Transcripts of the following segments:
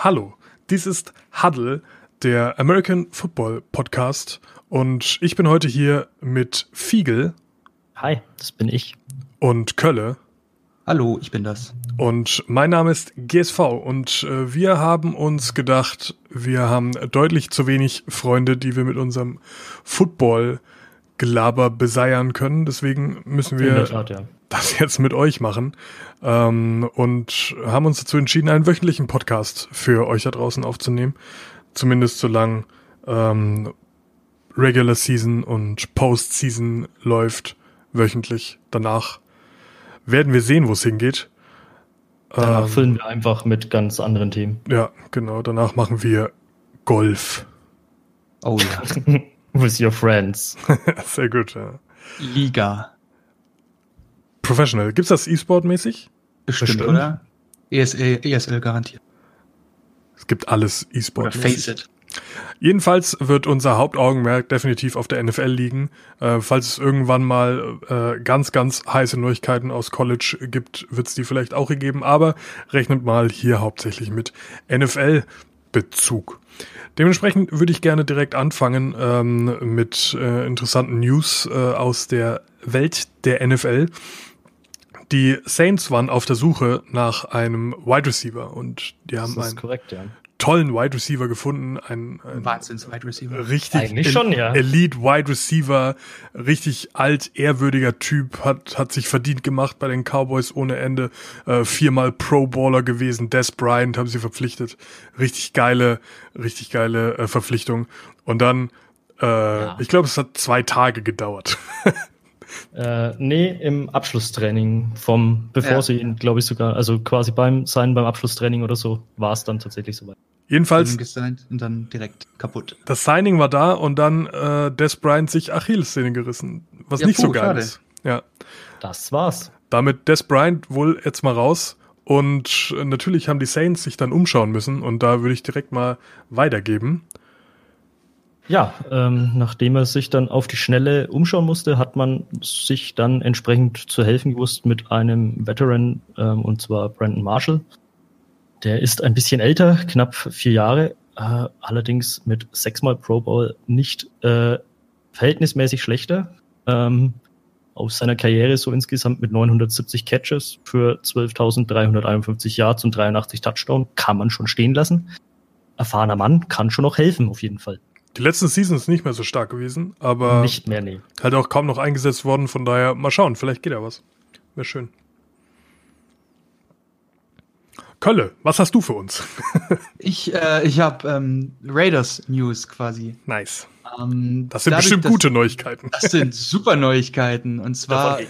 Hallo, dies ist Huddle, der American Football Podcast und ich bin heute hier mit Fiegel. Hi, das bin ich. Und Kölle. Hallo, ich bin das. Und mein Name ist GSV und äh, wir haben uns gedacht, wir haben deutlich zu wenig Freunde, die wir mit unserem Football-Gelaber beseiern können. Deswegen müssen wir Tat, ja. Das jetzt mit euch machen ähm, und haben uns dazu entschieden, einen wöchentlichen Podcast für euch da draußen aufzunehmen. Zumindest solange ähm, Regular Season und Post Season läuft wöchentlich. Danach werden wir sehen, wo es hingeht. Danach ähm, füllen wir einfach mit ganz anderen Themen. Ja, genau. Danach machen wir Golf. Oh ja. With your friends. Sehr gut, ja. Liga. Professional. Gibt's das E-Sport-mäßig? Bestimmt, Bestimmt, oder? ESL, ESL garantiert. Es gibt alles E-Sport. Face It. Jedenfalls wird unser Hauptaugenmerk definitiv auf der NFL liegen. Äh, falls es irgendwann mal äh, ganz, ganz heiße Neuigkeiten aus College gibt, wird es die vielleicht auch gegeben. Aber rechnet mal hier hauptsächlich mit NFL-Bezug. Dementsprechend würde ich gerne direkt anfangen ähm, mit äh, interessanten News äh, aus der Welt der NFL. Die Saints waren auf der Suche nach einem Wide Receiver und die haben einen korrekt, ja. tollen Wide Receiver gefunden, ein, ein Wahnsinns Wide Receiver. Richtig El schon, ja. Elite Wide Receiver, richtig alt, ehrwürdiger Typ, hat hat sich verdient gemacht bei den Cowboys ohne Ende, äh, viermal Pro Baller gewesen, Des Bryant haben sie verpflichtet, richtig geile, richtig geile äh, Verpflichtung und dann äh, ja. ich glaube, es hat zwei Tage gedauert. Äh, nee, im Abschlusstraining vom, bevor ja. sie ihn, glaube ich, sogar, also quasi beim Sein beim Abschlusstraining oder so, war es dann tatsächlich soweit. Jedenfalls. Und dann direkt kaputt. Das Signing war da und dann äh, Des Bryant sich Achillessehne gerissen. Was ja, nicht puh, so geil schade. ist. Ja. Das war's. Damit Des Bryant wohl jetzt mal raus. Und äh, natürlich haben die Saints sich dann umschauen müssen und da würde ich direkt mal weitergeben. Ja, ähm, nachdem er sich dann auf die Schnelle umschauen musste, hat man sich dann entsprechend zu helfen gewusst mit einem Veteran, ähm, und zwar Brandon Marshall. Der ist ein bisschen älter, knapp vier Jahre, äh, allerdings mit sechsmal Pro Bowl nicht äh, verhältnismäßig schlechter. Ähm, aus seiner Karriere so insgesamt mit 970 Catches für 12.351 Yards und 83 Touchdown kann man schon stehen lassen. Erfahrener Mann kann schon noch helfen, auf jeden Fall. Die letzten Seasons nicht mehr so stark gewesen, aber nicht mehr, nee. Halt auch kaum noch eingesetzt worden, von daher mal schauen, vielleicht geht ja was. Wäre schön. Kölle, was hast du für uns? ich äh, ich habe ähm, Raiders News quasi. Nice. Ähm, das sind bestimmt das, gute Neuigkeiten. Das sind super Neuigkeiten. Und zwar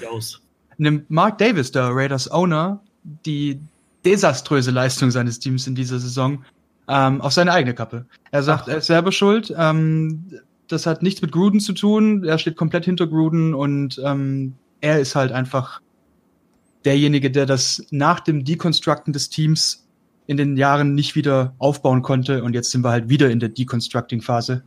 nimmt Mark Davis, der Raiders Owner, die desaströse Leistung seines Teams in dieser Saison ähm, auf seine eigene Kappe. Er sagt, Ach. er ist selber schuld. Ähm, das hat nichts mit Gruden zu tun. Er steht komplett hinter Gruden und ähm, er ist halt einfach derjenige, der das nach dem Deconstructen des Teams in den Jahren nicht wieder aufbauen konnte. Und jetzt sind wir halt wieder in der Deconstructing-Phase,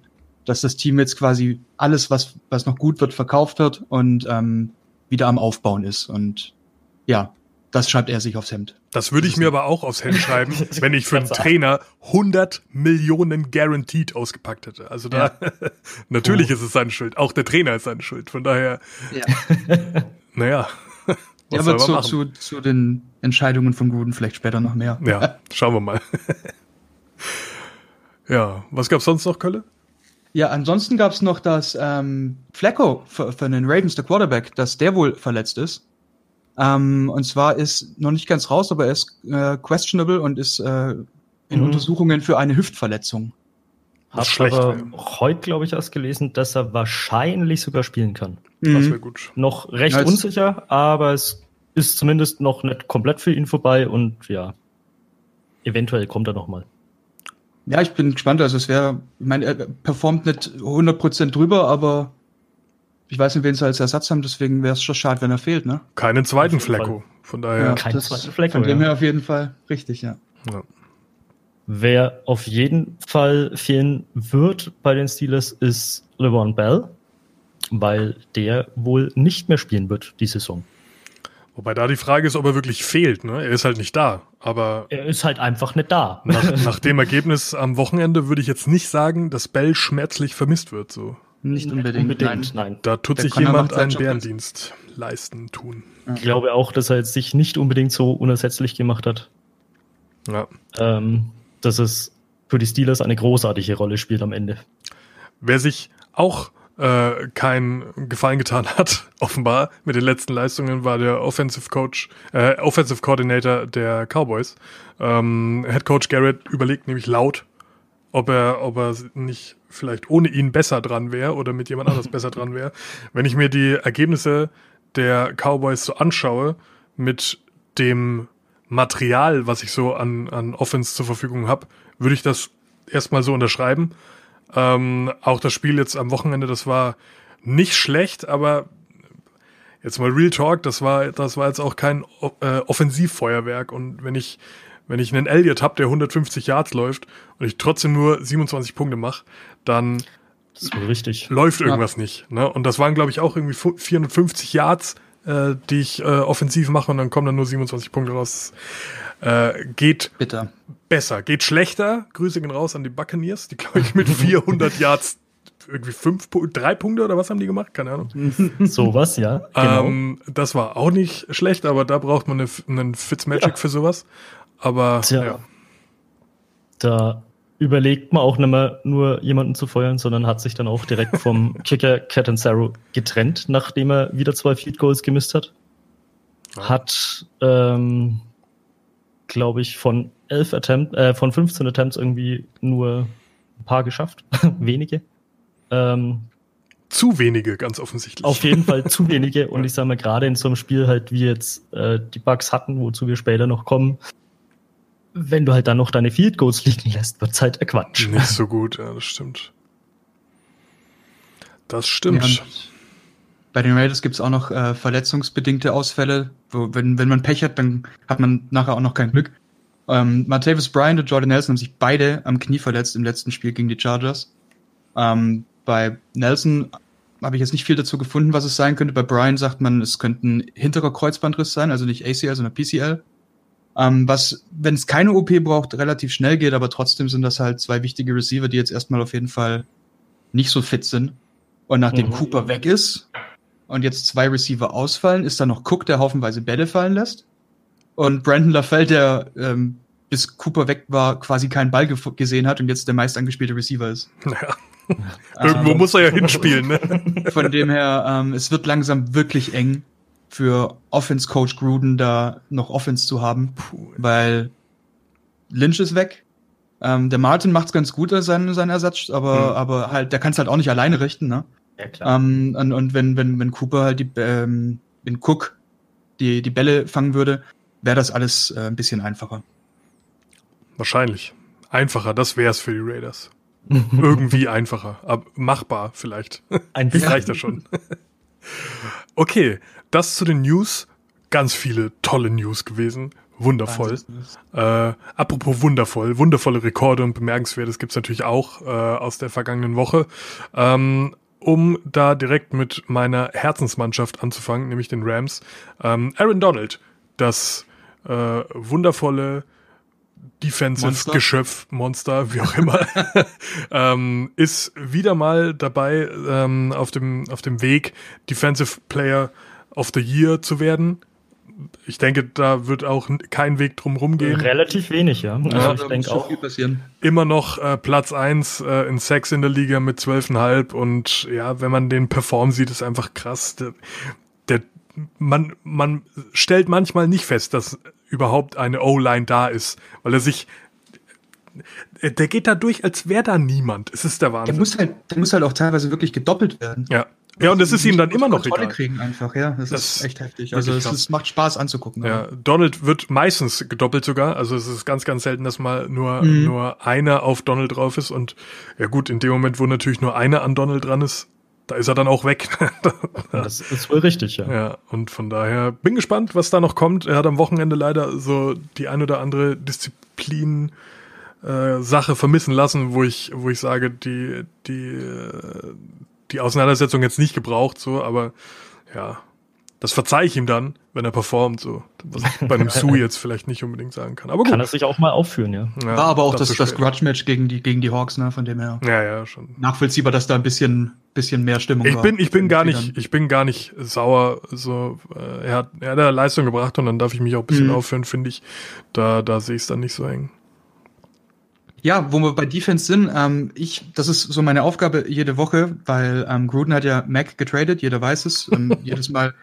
dass das Team jetzt quasi alles, was, was noch gut wird, verkauft wird und ähm, wieder am Aufbauen ist. Und ja, das schreibt er sich aufs Hemd. Das würde ich mir aber auch aufs Hemd schreiben, wenn ich für einen Trainer 100 Millionen guaranteed ausgepackt hätte. Also da, ja. natürlich oh. ist es seine Schuld. Auch der Trainer ist seine Schuld. Von daher, ja. naja. Ja, aber zu, zu, zu den Entscheidungen von Gruden vielleicht später noch mehr. Ja, schauen wir mal. ja, was gab's sonst noch, Kölle? Ja, ansonsten gab's noch, dass ähm, Flacco für, für den Ravens, der Quarterback, dass der wohl verletzt ist. Ähm, und zwar ist noch nicht ganz raus, aber er ist äh, questionable und ist äh, in mhm. Untersuchungen für eine Hüftverletzung. Hab schlecht. Aber heute, glaube ich, erst gelesen, dass er wahrscheinlich sogar spielen kann. Mhm. Das wäre gut. Noch recht ja, unsicher, aber es ist zumindest noch nicht komplett für ihn vorbei und ja, eventuell kommt er noch mal. Ja, ich bin gespannt. Also es wäre, ich meine, er performt nicht 100% drüber, aber ich weiß nicht, wen sie als Ersatz haben, deswegen wäre es schon schade, wenn er fehlt, ne? Keinen zweiten Flecko. Von daher. Ja, Keinen zweiten Flecko. Von dem her auf jeden Fall richtig, ja. ja. Wer auf jeden Fall fehlen wird bei den Steelers ist LeBron Bell, weil der wohl nicht mehr spielen wird die Saison. Wobei da die Frage ist, ob er wirklich fehlt. Ne? Er ist halt nicht da. Aber er ist halt einfach nicht da. Nach, nach dem Ergebnis am Wochenende würde ich jetzt nicht sagen, dass Bell schmerzlich vermisst wird. So. Nicht unbedingt, unbedingt nein. nein. Da tut Der sich Connor jemand einen Bärendienst leisten, tun. Ich glaube auch, dass er jetzt sich nicht unbedingt so unersetzlich gemacht hat. Ja. Ähm, dass es für die Steelers eine großartige Rolle spielt am Ende. Wer sich auch äh, keinen Gefallen getan hat, offenbar mit den letzten Leistungen, war der Offensive Coach, äh, Offensive Coordinator der Cowboys. Ähm, Head Coach Garrett überlegt nämlich laut, ob er, ob er nicht vielleicht ohne ihn besser dran wäre oder mit jemand anders besser dran wäre. Wenn ich mir die Ergebnisse der Cowboys so anschaue, mit dem Material, was ich so an, an Offense zur Verfügung habe, würde ich das erstmal so unterschreiben. Ähm, auch das Spiel jetzt am Wochenende, das war nicht schlecht, aber jetzt mal Real Talk, das war, das war jetzt auch kein äh, Offensivfeuerwerk. Und wenn ich, wenn ich einen Elliott habe, der 150 Yards läuft und ich trotzdem nur 27 Punkte mache, dann richtig. läuft irgendwas ja. nicht. Ne? Und das waren, glaube ich, auch irgendwie 450 Yards, äh, die ich äh, offensiv mache und dann kommen dann nur 27 Punkte raus. Äh, geht Bitter. besser, geht schlechter. Grüße gehen raus an die Buccaneers, die glaube ich mit 400 Yards irgendwie fünf, drei Punkte oder was haben die gemacht? Keine Ahnung. sowas, ja. Genau. Ähm, das war auch nicht schlecht, aber da braucht man eine, einen Fitzmagic ja. für sowas. Aber Tja. ja. Da überlegt man auch nicht mehr nur jemanden zu feuern, sondern hat sich dann auch direkt vom Kicker Catanzaro getrennt, nachdem er wieder zwei Field Goals gemisst hat. Ja. Hat ähm, glaube ich, von elf Attempts, äh, von 15 Attempts irgendwie nur ein paar geschafft. wenige. Ähm, zu wenige, ganz offensichtlich. Auf jeden Fall zu wenige. Und ich sage mal, gerade in so einem Spiel halt, wie jetzt äh, die Bugs hatten, wozu wir später noch kommen, wenn du halt dann noch deine Field Goals liegen lässt, wird's halt Quatsch. Nicht so gut, ja, das stimmt. Das stimmt. Ja, bei den Raiders gibt's auch noch äh, verletzungsbedingte Ausfälle. Wo, wenn, wenn man Pech hat, dann hat man nachher auch noch kein Glück. Ähm, Martavis Bryant und Jordan Nelson haben sich beide am Knie verletzt im letzten Spiel gegen die Chargers. Ähm, bei Nelson habe ich jetzt nicht viel dazu gefunden, was es sein könnte. Bei Bryant sagt man, es könnte ein hinterer Kreuzbandriss sein, also nicht ACL, sondern PCL. Ähm, was, wenn es keine OP braucht, relativ schnell geht, aber trotzdem sind das halt zwei wichtige Receiver, die jetzt erstmal auf jeden Fall nicht so fit sind. Und nachdem mhm. Cooper weg ist, und jetzt zwei Receiver ausfallen, ist da noch Cook, der haufenweise Bälle fallen lässt. Und Brandon LaFell, der ähm, bis Cooper weg war, quasi keinen Ball ge gesehen hat und jetzt der meist angespielte Receiver ist. Naja. Irgendwo ähm, muss er ja hinspielen, ne? Von dem her, ähm, es wird langsam wirklich eng für Offense-Coach Gruden da noch Offense zu haben, Puh. weil Lynch ist weg. Ähm, der Martin macht's ganz gut als sein, sein Ersatz, aber, mhm. aber halt, der kann es halt auch nicht alleine richten, ne? Ja, klar. Ähm, und, und wenn, wenn, wenn Cooper halt die, ähm, wenn Cook die, die Bälle fangen würde, wäre das alles äh, ein bisschen einfacher. Wahrscheinlich. Einfacher, das wäre es für die Raiders. Irgendwie einfacher, aber machbar vielleicht. Ein bisschen. reicht ja schon. okay, das zu den News. Ganz viele tolle News gewesen. Wundervoll. Äh, apropos wundervoll, wundervolle Rekorde und Bemerkenswertes gibt's natürlich auch äh, aus der vergangenen Woche. Ähm, um da direkt mit meiner Herzensmannschaft anzufangen, nämlich den Rams. Ähm, Aaron Donald, das äh, wundervolle Defensive-Geschöpf, Monster. wie auch immer, ähm, ist wieder mal dabei ähm, auf, dem, auf dem Weg, Defensive Player of the Year zu werden ich denke, da wird auch kein Weg drum rumgehen. Relativ wenig, ja. Also ja, ich denke auch. Immer noch äh, Platz eins äh, in Sex in der Liga mit 12,5 und ja, wenn man den performen sieht, ist einfach krass. Der, der, man, man stellt manchmal nicht fest, dass überhaupt eine O-Line da ist, weil er sich der geht da durch, als wäre da niemand. Es ist der Wahnsinn. Der muss halt, der muss halt auch teilweise wirklich gedoppelt werden. Ja. Ja, und das ist ihm dann immer noch Kontrolle egal. kriegen einfach, ja. Das, das ist echt heftig. Also es ist, macht Spaß anzugucken. Ja, Donald wird meistens gedoppelt sogar. Also es ist ganz, ganz selten, dass mal nur, mhm. nur einer auf Donald drauf ist. Und ja gut, in dem Moment, wo natürlich nur einer an Donald dran ist, da ist er dann auch weg. das ist wohl richtig, ja. Ja, und von daher bin gespannt, was da noch kommt. Er hat am Wochenende leider so die ein oder andere Disziplin äh, Sache vermissen lassen, wo ich, wo ich sage, die, die, äh, die Auseinandersetzung jetzt nicht gebraucht, so, aber ja, das verzeihe ich ihm dann, wenn er performt, so. Was ich bei einem Sue jetzt vielleicht nicht unbedingt sagen kann. Aber gut. Kann er sich auch mal aufführen, ja. ja War aber auch das, das Grudge-Match gegen die, gegen die Hawks, ne, von dem her. Ja, ja, schon. Nachvollziehbar, dass da ein bisschen, bisschen mehr Stimmung ich war. Bin, ich bin gar nicht, ich bin gar nicht sauer, so, äh, er hat, er hat ja Leistung gebracht und dann darf ich mich auch ein bisschen mhm. aufhören, finde ich. Da, da sehe ich es dann nicht so eng. Ja, wo wir bei Defense sind, ähm, ich, das ist so meine Aufgabe jede Woche, weil ähm, Gruden hat ja Mac getradet, jeder weiß es. Ähm, jedes Mal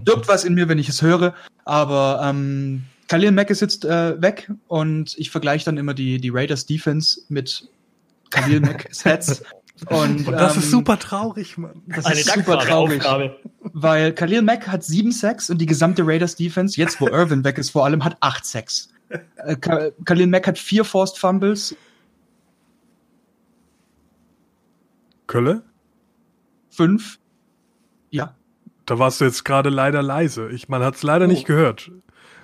stirbt was in mir, wenn ich es höre. Aber ähm, Khalil Mack ist jetzt äh, weg und ich vergleiche dann immer die, die Raiders Defense mit Khalil Mack Sets. Und, und das ähm, ist super traurig, Mann. Das Eine ist super traurig. Aufgabe. Weil Khalil Mack hat sieben Sacks und die gesamte Raiders Defense, jetzt wo Irvin weg ist vor allem, hat acht Sacks. Äh, Khalil Mack hat vier Forced Fumbles. Kölle? Fünf. Ja. Da warst du jetzt gerade leider leise. Ich, man hat es leider oh. nicht gehört.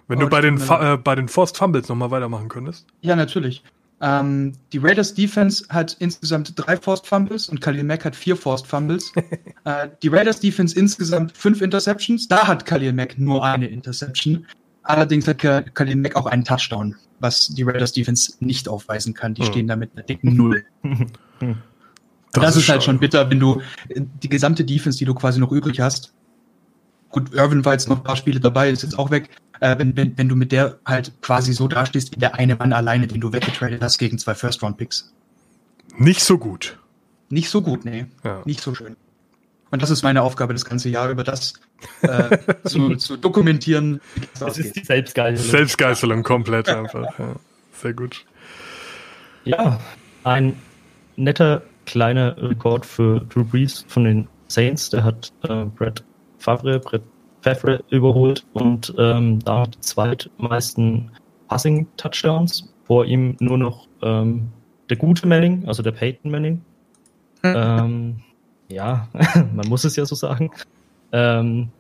Wenn oh, du bei den, äh, bei den Forced Fumbles nochmal weitermachen könntest. Ja, natürlich. Ähm, die Raiders Defense hat insgesamt drei Forced Fumbles und Khalil Mack hat vier Forced Fumbles. äh, die Raiders Defense insgesamt fünf Interceptions. Da hat Khalil Mack nur eine Interception. Allerdings hat Khalil Mack auch einen Touchdown, was die Raiders Defense nicht aufweisen kann. Die hm. stehen da mit einer dicken Null. Das, das, ist halt schon bitter, wenn du äh, die gesamte Defense, die du quasi noch übrig hast, gut, Irvin war jetzt noch ein paar Spiele dabei, ist jetzt auch weg, äh, wenn, wenn, wenn du mit der halt quasi so dastehst wie der eine Mann alleine, den du weggetradet hast gegen zwei First-Round-Picks. Nicht so gut. Nicht so gut, nee. Ja. Nicht so schön. Und das ist meine Aufgabe das ganze Jahr über das äh, zu, zu, dokumentieren. Das ist die Selbstgeißelung. Selbstgeißelung komplett einfach. Ja. Sehr gut. Ja, ein netter kleiner Rekord für Drew Brees von den Saints. Der hat äh, Brett Favre, Brett Favre überholt und ähm, da die zweitmeisten Passing-Touchdowns. Vor ihm nur noch ähm, der gute Manning, also der Peyton Manning. Hm. ähm, ja, man muss es ja so sagen. Ähm,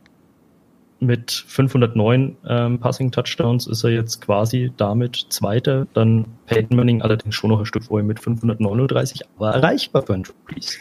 mit 509 ähm, Passing Touchdowns ist er jetzt quasi damit Zweiter. Dann Peyton Manning allerdings schon noch ein Stück vorher mit 539, aber erreichbar für einen Brees.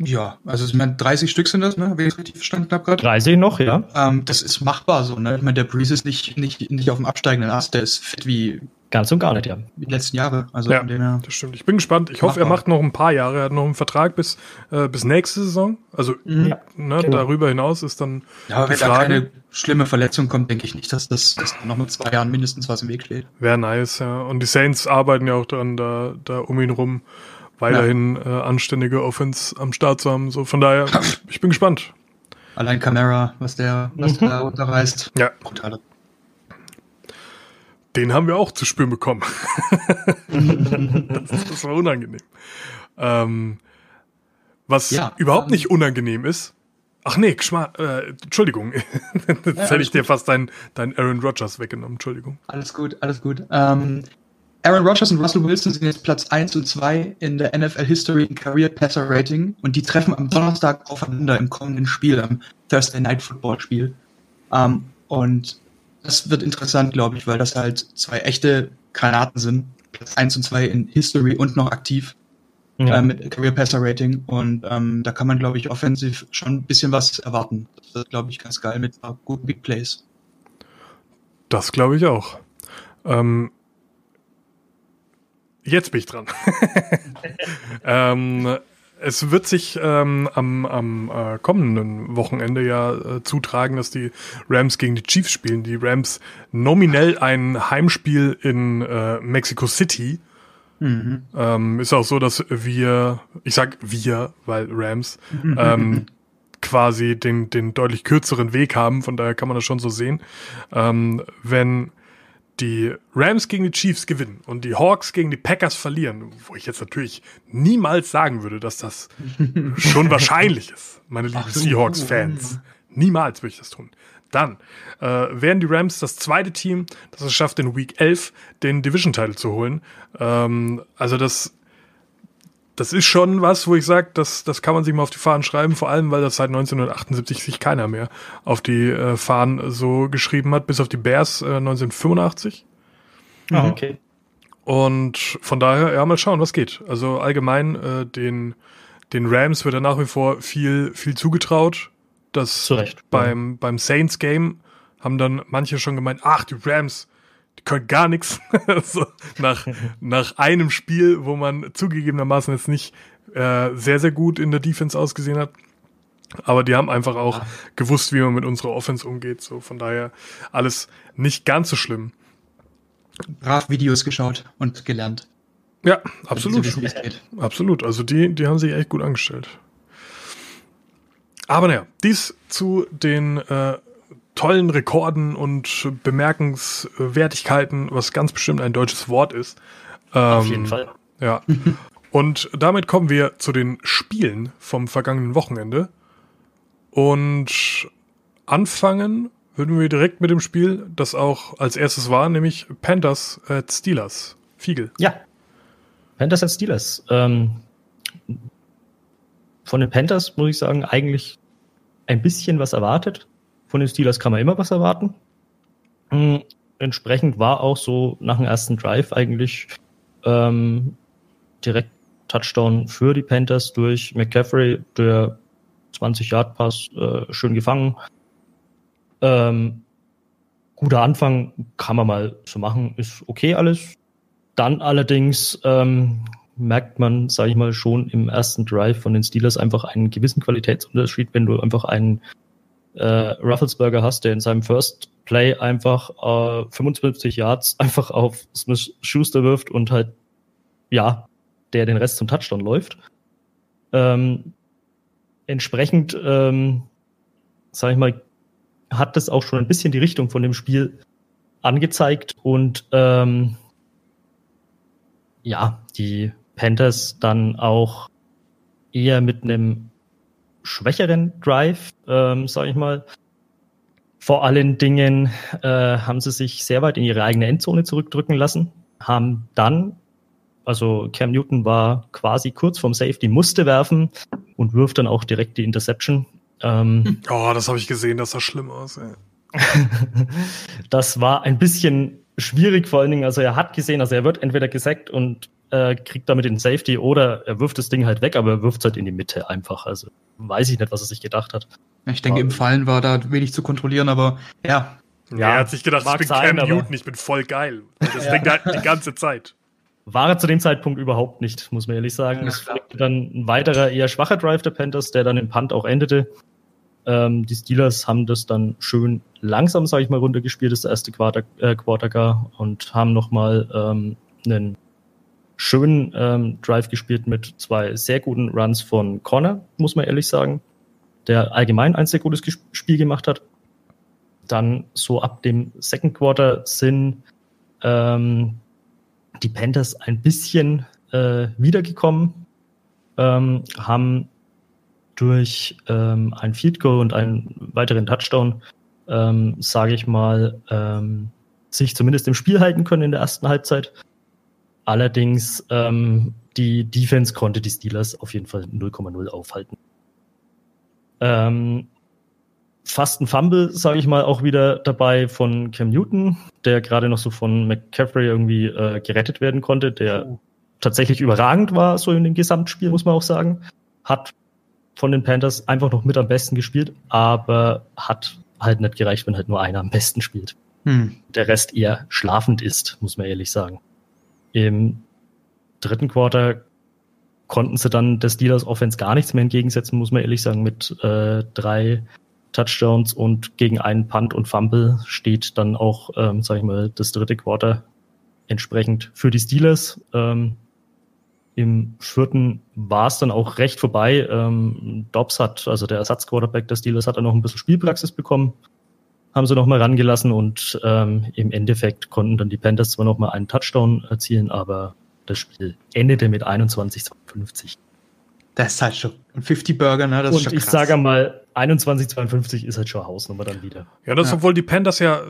Ja, also ich meine, 30 Stück sind das, ne? Wie ich richtig verstanden habe gerade. 30 noch, ja. Ähm, das ist machbar so, ne? Ich meine, der Breeze ist nicht, nicht, nicht auf dem absteigenden Ast, der ist fit wie Ganz und gar nicht, ja. Die letzten Jahre. Also ja, das stimmt. Ich bin gespannt. Ich hoffe, er macht noch ein paar Jahre. Er hat noch einen Vertrag bis, äh, bis nächste Saison. Also mhm. ne, genau. darüber hinaus ist dann. Ja, aber wenn Frage. da keine schlimme Verletzung kommt, denke ich nicht, dass das dass noch mit zwei Jahren mindestens was im Weg steht. Wäre nice, ja. Und die Saints arbeiten ja auch daran, da, da um ihn rum weiterhin ja. äh, anständige Offense am Start zu haben. So von daher, ich bin gespannt. Allein Camara, was der, was der da unterreißt. Ja. Brutale den haben wir auch zu spüren bekommen. das, das, war unangenehm. Ähm, was ja, überhaupt nicht unangenehm ist. Ach nee, Geschma äh, Entschuldigung. Jetzt ja, hätte ich dir fast deinen dein Aaron Rodgers weggenommen. Entschuldigung. Alles gut, alles gut. Ähm, Aaron Rodgers und Russell Wilson sind jetzt Platz 1 und 2 in der NFL History in Career Passer Rating und die treffen am Donnerstag aufeinander im kommenden Spiel, am Thursday Night Football Spiel. Ähm, und das wird interessant, glaube ich, weil das halt zwei echte Granaten sind. Platz 1 und 2 in History und noch aktiv ja. äh, mit Career Passer Rating. Und ähm, da kann man, glaube ich, offensiv schon ein bisschen was erwarten. Das wird, glaube ich, ganz geil mit guten Big Plays. Das glaube ich auch. Ähm, jetzt bin ich dran. ähm, es wird sich ähm, am, am äh, kommenden Wochenende ja äh, zutragen, dass die Rams gegen die Chiefs spielen. Die Rams nominell ein Heimspiel in äh, Mexico City. Mhm. Ähm, ist auch so, dass wir, ich sag wir, weil Rams, ähm, quasi den, den deutlich kürzeren Weg haben, von daher kann man das schon so sehen. Ähm, wenn die Rams gegen die Chiefs gewinnen und die Hawks gegen die Packers verlieren, wo ich jetzt natürlich niemals sagen würde, dass das schon wahrscheinlich ist, meine lieben Seahawks-Fans. Niemals würde ich das tun. Dann äh, wären die Rams das zweite Team, das es schafft, in Week 11 den Division-Title zu holen. Ähm, also das das ist schon was, wo ich sage, das, das kann man sich mal auf die Fahnen schreiben, vor allem, weil das seit 1978 sich keiner mehr auf die äh, Fahnen so geschrieben hat, bis auf die Bears äh, 1985. Ah, mhm. okay. Und von daher, ja, mal schauen, was geht. Also allgemein, äh, den, den Rams wird er nach wie vor viel, viel zugetraut, dass beim, ja. beim Saints Game haben dann manche schon gemeint, ach, die Rams, die können gar nichts. so, nach, nach einem Spiel, wo man zugegebenermaßen jetzt nicht äh, sehr, sehr gut in der Defense ausgesehen hat. Aber die haben einfach auch ja. gewusst, wie man mit unserer Offense umgeht. So von daher alles nicht ganz so schlimm. Brav Videos geschaut und gelernt. Ja, absolut. Wissen, absolut. Also die, die haben sich echt gut angestellt. Aber naja, dies zu den äh, tollen Rekorden und Bemerkenswertigkeiten, was ganz bestimmt ein deutsches Wort ist. Ähm, Auf jeden Fall. Ja. und damit kommen wir zu den Spielen vom vergangenen Wochenende. Und anfangen würden wir direkt mit dem Spiel, das auch als erstes war, nämlich Panthers at Steelers. Fiegel. Ja. Panthers at Steelers. Ähm, von den Panthers muss ich sagen, eigentlich ein bisschen was erwartet. Von den Steelers kann man immer was erwarten. Mhm. Entsprechend war auch so nach dem ersten Drive eigentlich ähm, direkt Touchdown für die Panthers durch McCaffrey, der 20 Yard Pass äh, schön gefangen. Ähm, guter Anfang kann man mal so machen, ist okay alles. Dann allerdings ähm, merkt man, sage ich mal, schon im ersten Drive von den Steelers einfach einen gewissen Qualitätsunterschied, wenn du einfach einen äh, Rufflesberger hast, der in seinem First Play einfach äh, 55 Yards einfach auf Smith Schuster wirft und halt, ja, der den Rest zum Touchdown läuft. Ähm, entsprechend, ähm, sage ich mal, hat das auch schon ein bisschen die Richtung von dem Spiel angezeigt und ähm, ja, die Panthers dann auch eher mit einem schwächeren Drive, ähm, sage ich mal. Vor allen Dingen äh, haben sie sich sehr weit in ihre eigene Endzone zurückdrücken lassen, haben dann, also Cam Newton war quasi kurz vorm Safety, musste werfen und wirft dann auch direkt die Interception. Ähm, oh, das habe ich gesehen, das sah schlimm aus. Ey. das war ein bisschen schwierig, vor allen Dingen, also er hat gesehen, also er wird entweder gesackt und äh, kriegt damit den Safety oder er wirft das Ding halt weg, aber er wirft es halt in die Mitte einfach. Also weiß ich nicht, was er sich gedacht hat. Ich denke, aber, im Fallen war da wenig zu kontrollieren, aber ja. Ja, er hat sich gedacht, ich bin sein, Cam Newton, ich bin voll geil. Das ja. Ding halt die ganze Zeit. War er zu dem Zeitpunkt überhaupt nicht, muss man ehrlich sagen. Ja, es folgte dann ein weiterer, eher schwacher Drive der Panthers, der dann im Punt auch endete. Ähm, die Steelers haben das dann schön langsam, sage ich mal, runtergespielt, das erste Quarter, äh, Quarter gar, und haben nochmal ähm, einen schönen ähm, Drive gespielt mit zwei sehr guten Runs von Connor, muss man ehrlich sagen, der allgemein ein sehr gutes Spiel gemacht hat. Dann so ab dem Second Quarter sind ähm, die Panthers ein bisschen äh, wiedergekommen, ähm, haben durch ähm, ein Field Goal und einen weiteren Touchdown, ähm, sage ich mal, ähm, sich zumindest im Spiel halten können in der ersten Halbzeit. Allerdings ähm, die Defense konnte die Steelers auf jeden Fall 0,0 aufhalten. Ähm, fast ein Fumble, sage ich mal, auch wieder dabei von Cam Newton, der gerade noch so von McCaffrey irgendwie äh, gerettet werden konnte, der oh. tatsächlich überragend war, so in dem Gesamtspiel, muss man auch sagen. Hat von den Panthers einfach noch mit am besten gespielt, aber hat halt nicht gereicht, wenn halt nur einer am besten spielt. Hm. Der Rest eher schlafend ist, muss man ehrlich sagen. Im dritten Quarter konnten sie dann des Steelers Offense gar nichts mehr entgegensetzen, muss man ehrlich sagen, mit äh, drei Touchdowns und gegen einen Punt und Fumble steht dann auch, ähm, sag ich mal, das dritte Quarter entsprechend für die Steelers. Ähm, Im vierten war es dann auch recht vorbei. Ähm, Dobbs hat, also der Ersatzquarterback der Steelers, hat dann noch ein bisschen Spielpraxis bekommen haben sie nochmal rangelassen und ähm, im Endeffekt konnten dann die Panthers zwar nochmal einen Touchdown erzielen, aber das Spiel endete mit 21 zu 50. Das ist halt schon ein 50-Burger, ne? Das und ich sage mal, 21 52 ist halt schon Hausnummer dann wieder. Ja, das, ja. obwohl die Panthers ja,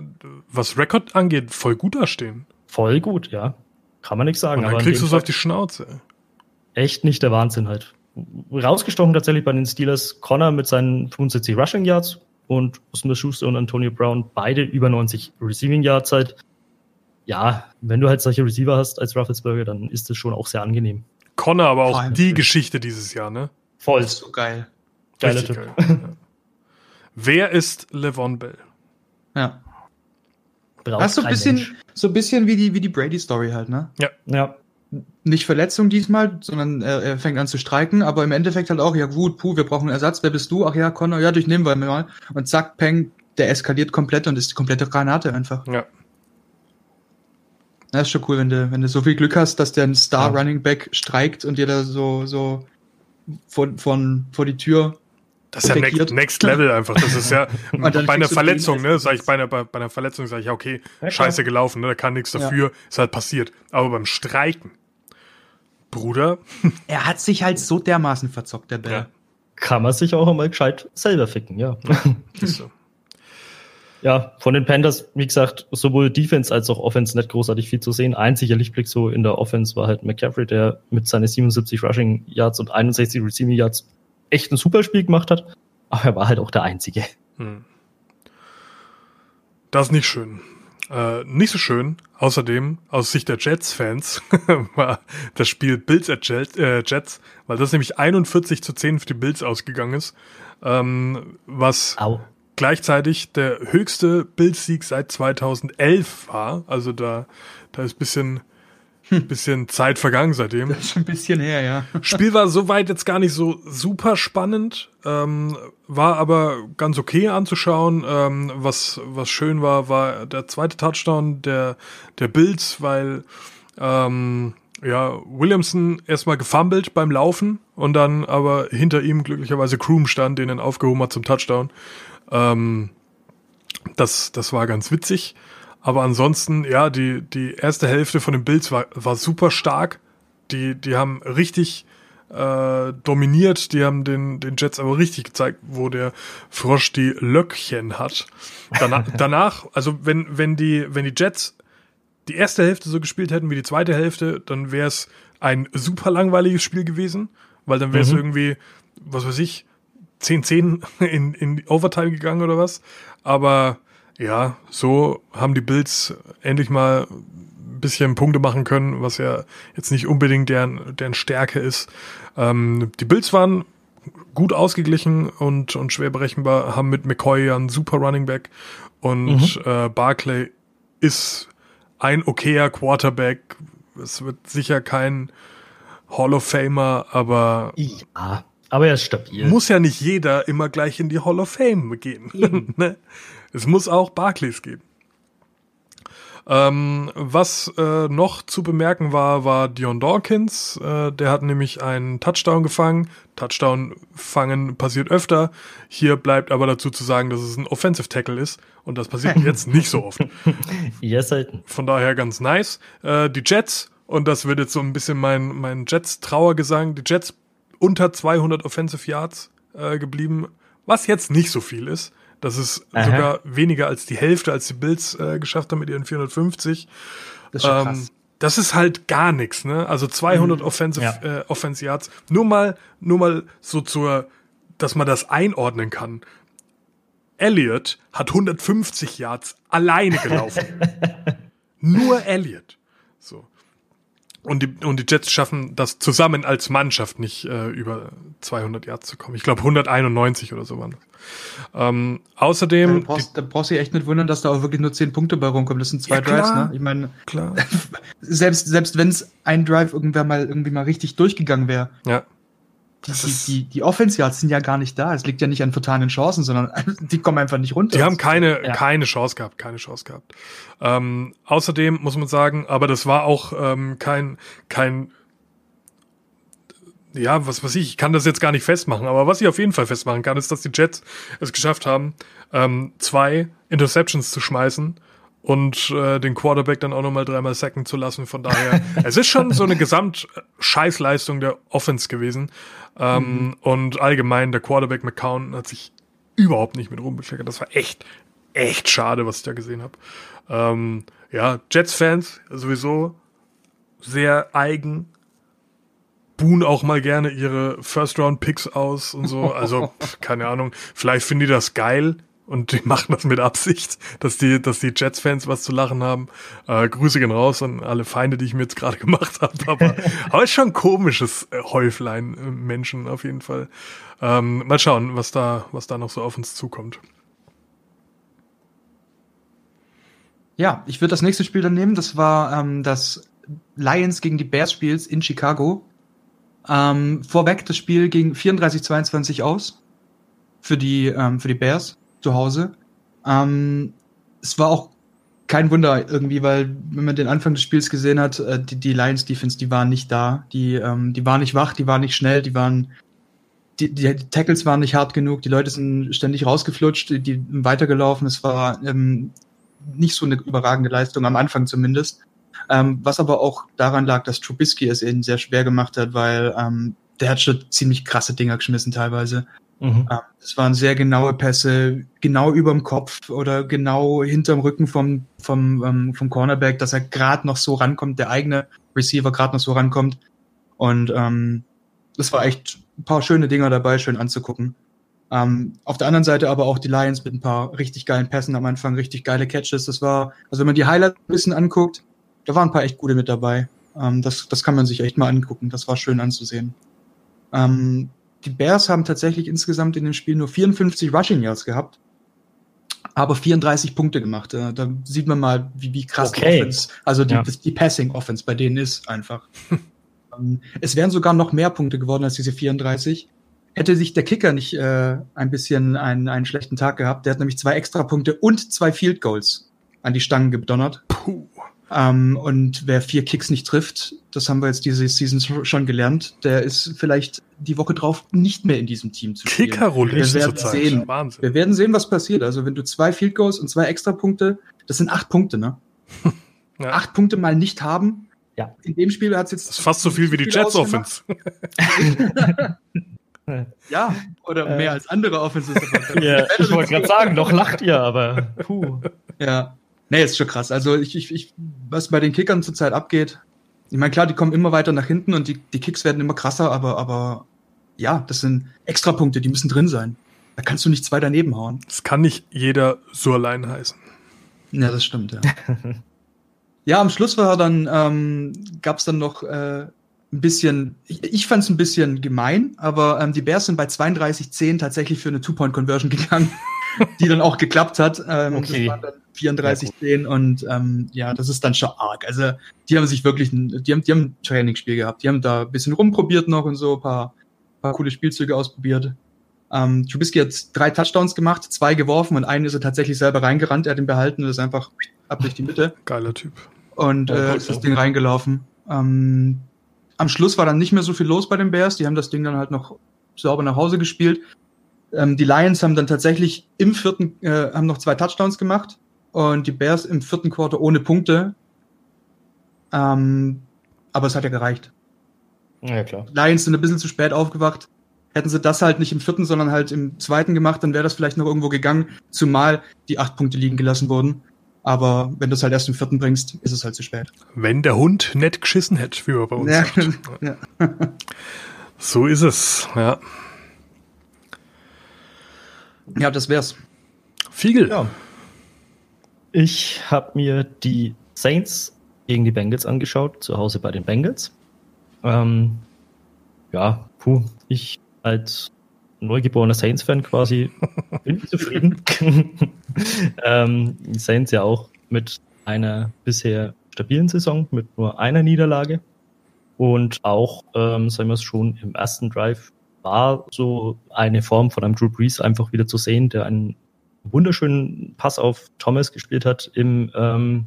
was Rekord angeht, voll gut dastehen. Voll gut, ja. Kann man nicht sagen. Und dann aber kriegst du es auf die Schnauze. Echt nicht der Wahnsinn halt. Rausgestochen tatsächlich bei den Steelers Connor mit seinen 75 Rushing Yards, und Smith Schuster und Antonio Brown beide über 90 Receiving Yard Zeit. Ja, wenn du halt solche Receiver hast als Rufflesberger, dann ist das schon auch sehr angenehm. Connor aber auch die Geschichte dieses Jahr, ne? Voll. Das ist so geil. Geiler Typ. Geil, ja. Wer ist Levon Bell? Ja. Braucht das ist so ein bisschen, so ein bisschen wie die, wie die Brady-Story halt, ne? Ja. Ja. Nicht Verletzung diesmal, sondern er, er, fängt an zu streiken, aber im Endeffekt halt auch, ja gut, puh, wir brauchen einen Ersatz, wer bist du? Ach ja, Connor, ja, durchnehmen wir mal. Und zack, Peng, der eskaliert komplett und ist die komplette Granate einfach. Ja. Das ist schon cool, wenn du, wenn du so viel Glück hast, dass der ein Star ja. Running Back streikt und dir da so, so von, von, vor die Tür. Das ist ja next, next, Level einfach. Das ist ja bei einer Verletzung, ne? Sag ich bei einer, bei, bei einer Verletzung sage ich, ja, okay, ja, scheiße gelaufen, ne? Da kann nichts dafür, ja. ist halt passiert. Aber beim Streiken, Bruder. Er hat sich halt so dermaßen verzockt, der Bell. Ja. Kann man sich auch einmal gescheit selber ficken, ja. so. Ja, von den Panthers, wie gesagt, sowohl Defense als auch Offense nicht großartig viel zu sehen. Einziger Lichtblick so in der Offense war halt McCaffrey, der mit seinen 77 Rushing Yards und 61 Receiving Yards echt ein super Spiel gemacht hat. Aber er war halt auch der Einzige. Hm. Das ist nicht schön. Äh, nicht so schön, außerdem aus Sicht der Jets-Fans, war das Spiel Bills at Jets, äh, Jets, weil das nämlich 41 zu 10 für die Bills ausgegangen ist. Ähm, was Au gleichzeitig der höchste Bildsieg seit 2011 war. Also da, da ist bisschen. Bisschen Zeit vergangen seitdem. Das ist schon ein bisschen her, ja. Spiel war soweit jetzt gar nicht so super spannend, ähm, war aber ganz okay anzuschauen. Ähm, was, was schön war, war der zweite Touchdown der, der Bills, weil ähm, ja, Williamson erstmal gefummelt beim Laufen und dann aber hinter ihm glücklicherweise Kroom stand, den er aufgehoben hat zum Touchdown. Ähm, das, das war ganz witzig. Aber ansonsten, ja, die, die erste Hälfte von den Bills war, war super stark. Die, die haben richtig äh, dominiert. Die haben den, den Jets aber richtig gezeigt, wo der Frosch die Löckchen hat. Danach, danach also wenn, wenn, die, wenn die Jets die erste Hälfte so gespielt hätten wie die zweite Hälfte, dann wäre es ein super langweiliges Spiel gewesen, weil dann wäre es mhm. irgendwie, was weiß ich, 10-10 in, in Overtime gegangen oder was. Aber ja, so haben die Bills endlich mal ein bisschen Punkte machen können, was ja jetzt nicht unbedingt deren, deren Stärke ist. Ähm, die Bills waren gut ausgeglichen und, und schwer berechenbar, haben mit McCoy ja einen super Running Back und mhm. äh, Barclay ist ein okayer Quarterback. Es wird sicher kein Hall of Famer, aber ja. Aber er ist stabil. Muss ja nicht jeder immer gleich in die Hall of Fame gehen. ne? Es muss auch Barclays geben. Ähm, was äh, noch zu bemerken war, war Dion Dawkins. Äh, der hat nämlich einen Touchdown gefangen. Touchdown fangen passiert öfter. Hier bleibt aber dazu zu sagen, dass es ein Offensive Tackle ist. Und das passiert jetzt nicht so oft. Ja, selten. Von daher ganz nice. Äh, die Jets, und das wird jetzt so ein bisschen mein, mein Jets-Trauergesang, die Jets unter 200 Offensive Yards äh, geblieben, was jetzt nicht so viel ist. Das ist Aha. sogar weniger als die Hälfte, als die Bills äh, geschafft haben mit ihren 450. Das ist, ähm, das ist halt gar nichts, ne? Also 200 mhm. Offensive ja. äh, Offensive Yards. Nur mal, nur mal so zur, dass man das einordnen kann. Elliott hat 150 Yards alleine gelaufen. Nur Elliott. Und die, und die Jets schaffen das zusammen als Mannschaft nicht äh, über 200 Yards zu kommen. Ich glaube 191 oder so waren das. Ähm, außerdem. Da, brauchst, da brauchst du dich echt nicht wundern, dass da auch wirklich nur 10 Punkte bei rumkommen. Das sind zwei ja, Drives, ne? Ich meine, klar. selbst, selbst wenn es ein Drive irgendwann mal irgendwie mal richtig durchgegangen wäre. Ja. Die, die, die, die Offense Yards sind ja gar nicht da. Es liegt ja nicht an vertanen Chancen, sondern die kommen einfach nicht runter. Die haben keine, ja. keine Chance gehabt, keine Chance gehabt. Ähm, außerdem muss man sagen, aber das war auch ähm, kein, kein, ja, was weiß ich, ich kann das jetzt gar nicht festmachen, aber was ich auf jeden Fall festmachen kann, ist, dass die Jets es geschafft haben, ähm, zwei Interceptions zu schmeißen und äh, den Quarterback dann auch nochmal dreimal sacken zu lassen. Von daher, es ist schon so eine Gesamt-Scheißleistung der Offense gewesen. Ähm, mhm. Und allgemein, der Quarterback McCown hat sich überhaupt nicht mit rumbekleckert. Das war echt, echt schade, was ich da gesehen habe. Ähm, ja, Jets-Fans sowieso sehr eigen. Buhen auch mal gerne ihre First-Round-Picks aus und so. Also, keine Ahnung. Vielleicht finden die das geil und die machen das mit Absicht, dass die, dass die Jets-Fans was zu lachen haben. Äh, Grüße gehen raus an alle Feinde, die ich mir jetzt gerade gemacht habe. Aber, aber ist schon ein komisches äh, Häuflein äh, Menschen auf jeden Fall. Ähm, mal schauen, was da, was da noch so auf uns zukommt. Ja, ich würde das nächste Spiel dann nehmen. Das war ähm, das Lions gegen die Bears Spiels in Chicago. Ähm, vorweg, das Spiel ging 34-22 aus für die, ähm, für die Bears zu Hause. Ähm, es war auch kein Wunder irgendwie, weil wenn man den Anfang des Spiels gesehen hat, äh, die, die Lions Defense, die waren nicht da, die, ähm, die waren nicht wach, die waren nicht schnell, die waren, die, die, Tackles waren nicht hart genug, die Leute sind ständig rausgeflutscht, die, die weitergelaufen. Es war ähm, nicht so eine überragende Leistung am Anfang zumindest. Ähm, was aber auch daran lag, dass Trubisky es eben sehr schwer gemacht hat, weil ähm, der hat schon ziemlich krasse Dinger geschmissen teilweise. Mhm. Ähm, es waren sehr genaue Pässe, genau überm Kopf oder genau hinterm Rücken vom, vom, ähm, vom Cornerback, dass er gerade noch so rankommt, der eigene Receiver gerade noch so rankommt. Und ähm, das war echt ein paar schöne Dinger dabei, schön anzugucken. Ähm, auf der anderen Seite aber auch die Lions mit ein paar richtig geilen Pässen am Anfang, richtig geile Catches. Das war, also wenn man die Highlights ein bisschen anguckt, da waren ein paar echt gute mit dabei. Ähm, das, das kann man sich echt mal angucken. Das war schön anzusehen. Ähm, die Bears haben tatsächlich insgesamt in dem Spiel nur 54 Rushing Yards gehabt, aber 34 Punkte gemacht. Da, da sieht man mal, wie, wie krass okay. die Offense, also die, ja. die Passing Offense bei denen ist einfach. Ähm, es wären sogar noch mehr Punkte geworden als diese 34. Hätte sich der Kicker nicht äh, ein bisschen einen, einen schlechten Tag gehabt, der hat nämlich zwei Extrapunkte und zwei Field Goals an die Stangen gedonnert. Puh. Ähm, und wer vier Kicks nicht trifft, das haben wir jetzt diese Season schon gelernt, der ist vielleicht die Woche drauf nicht mehr in diesem Team zu spielen. Kickerroulette zurzeit. Sehen. Wahnsinn. Wir werden sehen, was passiert. Also wenn du zwei Field Goals und zwei Extrapunkte, das sind acht Punkte, ne? ja. Acht Punkte mal nicht haben. Ja. In dem Spiel hat es jetzt. Das ist fast so viel wie die Jets Offense. ja, oder mehr als andere Offenses. ja, ich wollte gerade sagen, doch lacht ihr, aber puh. Ja. Nee, ist schon krass. Also ich, ich, ich, was bei den Kickern zurzeit abgeht, ich meine, klar, die kommen immer weiter nach hinten und die, die Kicks werden immer krasser, aber, aber ja, das sind Extrapunkte, die müssen drin sein. Da kannst du nicht zwei daneben hauen. Das kann nicht jeder so allein heißen. Ja, das stimmt, ja. ja, am Schluss war dann, ähm, gab es dann noch äh, ein bisschen, ich, ich fand es ein bisschen gemein, aber ähm, die Bears sind bei 32-10 tatsächlich für eine Two-Point-Conversion gegangen, die dann auch geklappt hat. Ähm, okay. Das waren dann 34 10 ja, und ähm, ja, das ist dann schon arg. Also die haben sich wirklich, ein, die haben, die haben ein Trainingsspiel gehabt. Die haben da ein bisschen rumprobiert noch und so, ein paar, paar coole Spielzüge ausprobiert. Ähm, Trubisky hat drei Touchdowns gemacht, zwei geworfen und einen ist er tatsächlich selber reingerannt. Er hat ihn behalten und ist einfach ab durch die Mitte. Geiler Typ. Und äh, ist das Ding reingelaufen. Ähm, am Schluss war dann nicht mehr so viel los bei den Bears. Die haben das Ding dann halt noch sauber nach Hause gespielt. Ähm, die Lions haben dann tatsächlich im vierten, äh, haben noch zwei Touchdowns gemacht und die Bears im vierten Quarter ohne Punkte. Ähm, aber es hat ja gereicht. Ja, klar. Lions sind ein bisschen zu spät aufgewacht. Hätten sie das halt nicht im vierten, sondern halt im zweiten gemacht, dann wäre das vielleicht noch irgendwo gegangen, zumal die acht Punkte liegen gelassen wurden. Aber wenn du es halt erst im vierten bringst, ist es halt zu spät. Wenn der Hund nett geschissen hätte, wie man bei uns ja, sagt. Ja. so ist es, ja. Ja, das wär's. Fiegel. Ja. Ich habe mir die Saints gegen die Bengals angeschaut, zu Hause bei den Bengals. Ähm, ja, puh, ich als neugeborener Saints-Fan quasi bin zufrieden. ähm, Saints ja auch mit einer bisher stabilen Saison, mit nur einer Niederlage. Und auch, ähm, sagen wir es schon, im ersten Drive war so eine Form von einem Drew Brees einfach wieder zu sehen, der einen wunderschönen Pass auf Thomas gespielt hat im, ähm,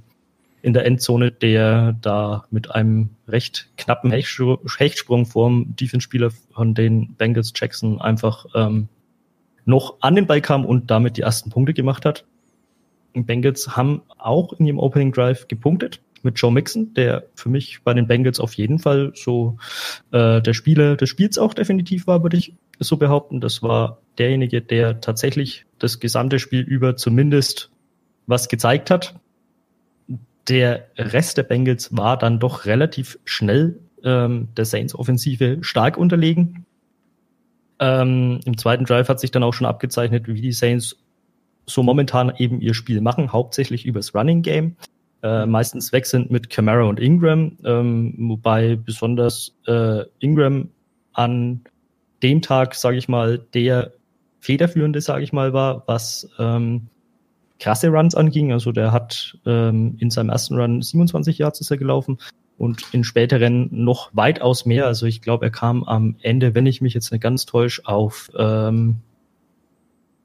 in der Endzone, der da mit einem recht knappen Hechtsprung vorm Defense-Spieler von den Bengals Jackson einfach ähm, noch an den Ball kam und damit die ersten Punkte gemacht hat. Bengals haben auch in ihrem Opening Drive gepunktet mit Joe Mixon, der für mich bei den Bengals auf jeden Fall so äh, der Spieler des Spiels auch definitiv war, würde ich so behaupten. Das war derjenige, der tatsächlich das gesamte Spiel über zumindest was gezeigt hat. Der Rest der Bengals war dann doch relativ schnell ähm, der Saints Offensive stark unterlegen. Ähm, Im zweiten Drive hat sich dann auch schon abgezeichnet, wie die Saints so momentan eben ihr Spiel machen, hauptsächlich übers Running Game. Äh, meistens wechselnd mit Camara und Ingram, ähm, wobei besonders äh, Ingram an dem Tag, sage ich mal, der federführende, sage ich mal, war, was ähm, krasse Runs anging. Also der hat ähm, in seinem ersten Run 27 Yards ist er gelaufen und in späteren noch weitaus mehr. Also ich glaube, er kam am Ende, wenn ich mich jetzt nicht ganz täusche, auf ähm,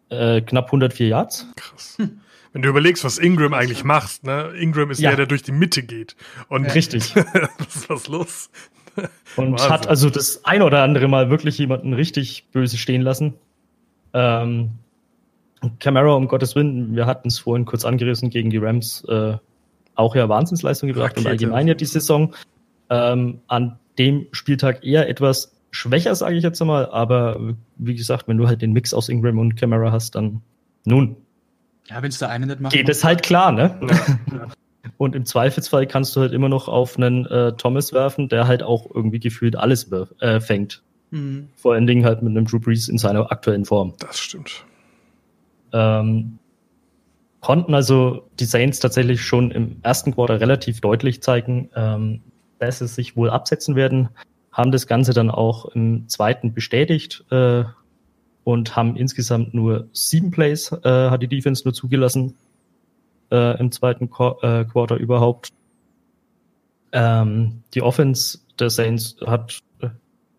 äh, knapp 104 Yards. Krass. Hm. Wenn du überlegst, was Ingram eigentlich macht, ne? Ingram ist ja. der, der durch die Mitte geht. Und Richtig. was ist was los? Und Wahnsinn. hat also das ein oder andere Mal wirklich jemanden richtig böse stehen lassen. Ähm, Camara, um Gottes Willen, wir hatten es vorhin kurz angerissen gegen die Rams, äh, auch ja Wahnsinnsleistung gebracht Rakete. und allgemein ja die Saison. Ähm, an dem Spieltag eher etwas schwächer, sage ich jetzt einmal, aber wie gesagt, wenn du halt den Mix aus Ingram und Camara hast, dann nun. Ja, wenn es der eine nicht macht. Geht es halt klar, ne? Ja. Und im Zweifelsfall kannst du halt immer noch auf einen äh, Thomas werfen, der halt auch irgendwie gefühlt alles äh, fängt. Mhm. Vor allen Dingen halt mit einem Drew Brees in seiner aktuellen Form. Das stimmt. Ähm, konnten also die Saints tatsächlich schon im ersten Quarter relativ deutlich zeigen, ähm, dass sie sich wohl absetzen werden, haben das Ganze dann auch im zweiten bestätigt äh, und haben insgesamt nur sieben Plays, äh, hat die Defense nur zugelassen äh, im zweiten Qu äh, Quarter überhaupt. Ähm, die Offense der Saints hat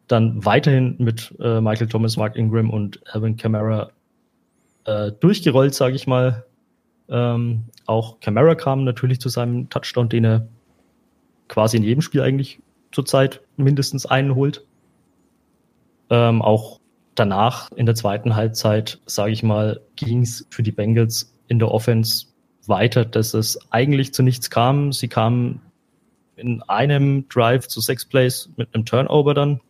dann weiterhin mit äh, Michael Thomas, Mark Ingram und Alvin Kamara äh, durchgerollt, sage ich mal. Ähm, auch Camara kam natürlich zu seinem Touchdown, den er quasi in jedem Spiel eigentlich zurzeit mindestens einen holt. Ähm, auch danach in der zweiten Halbzeit, sage ich mal, ging es für die Bengals in der Offense weiter, dass es eigentlich zu nichts kam. Sie kamen in einem Drive zu sechs Plays mit einem Turnover dann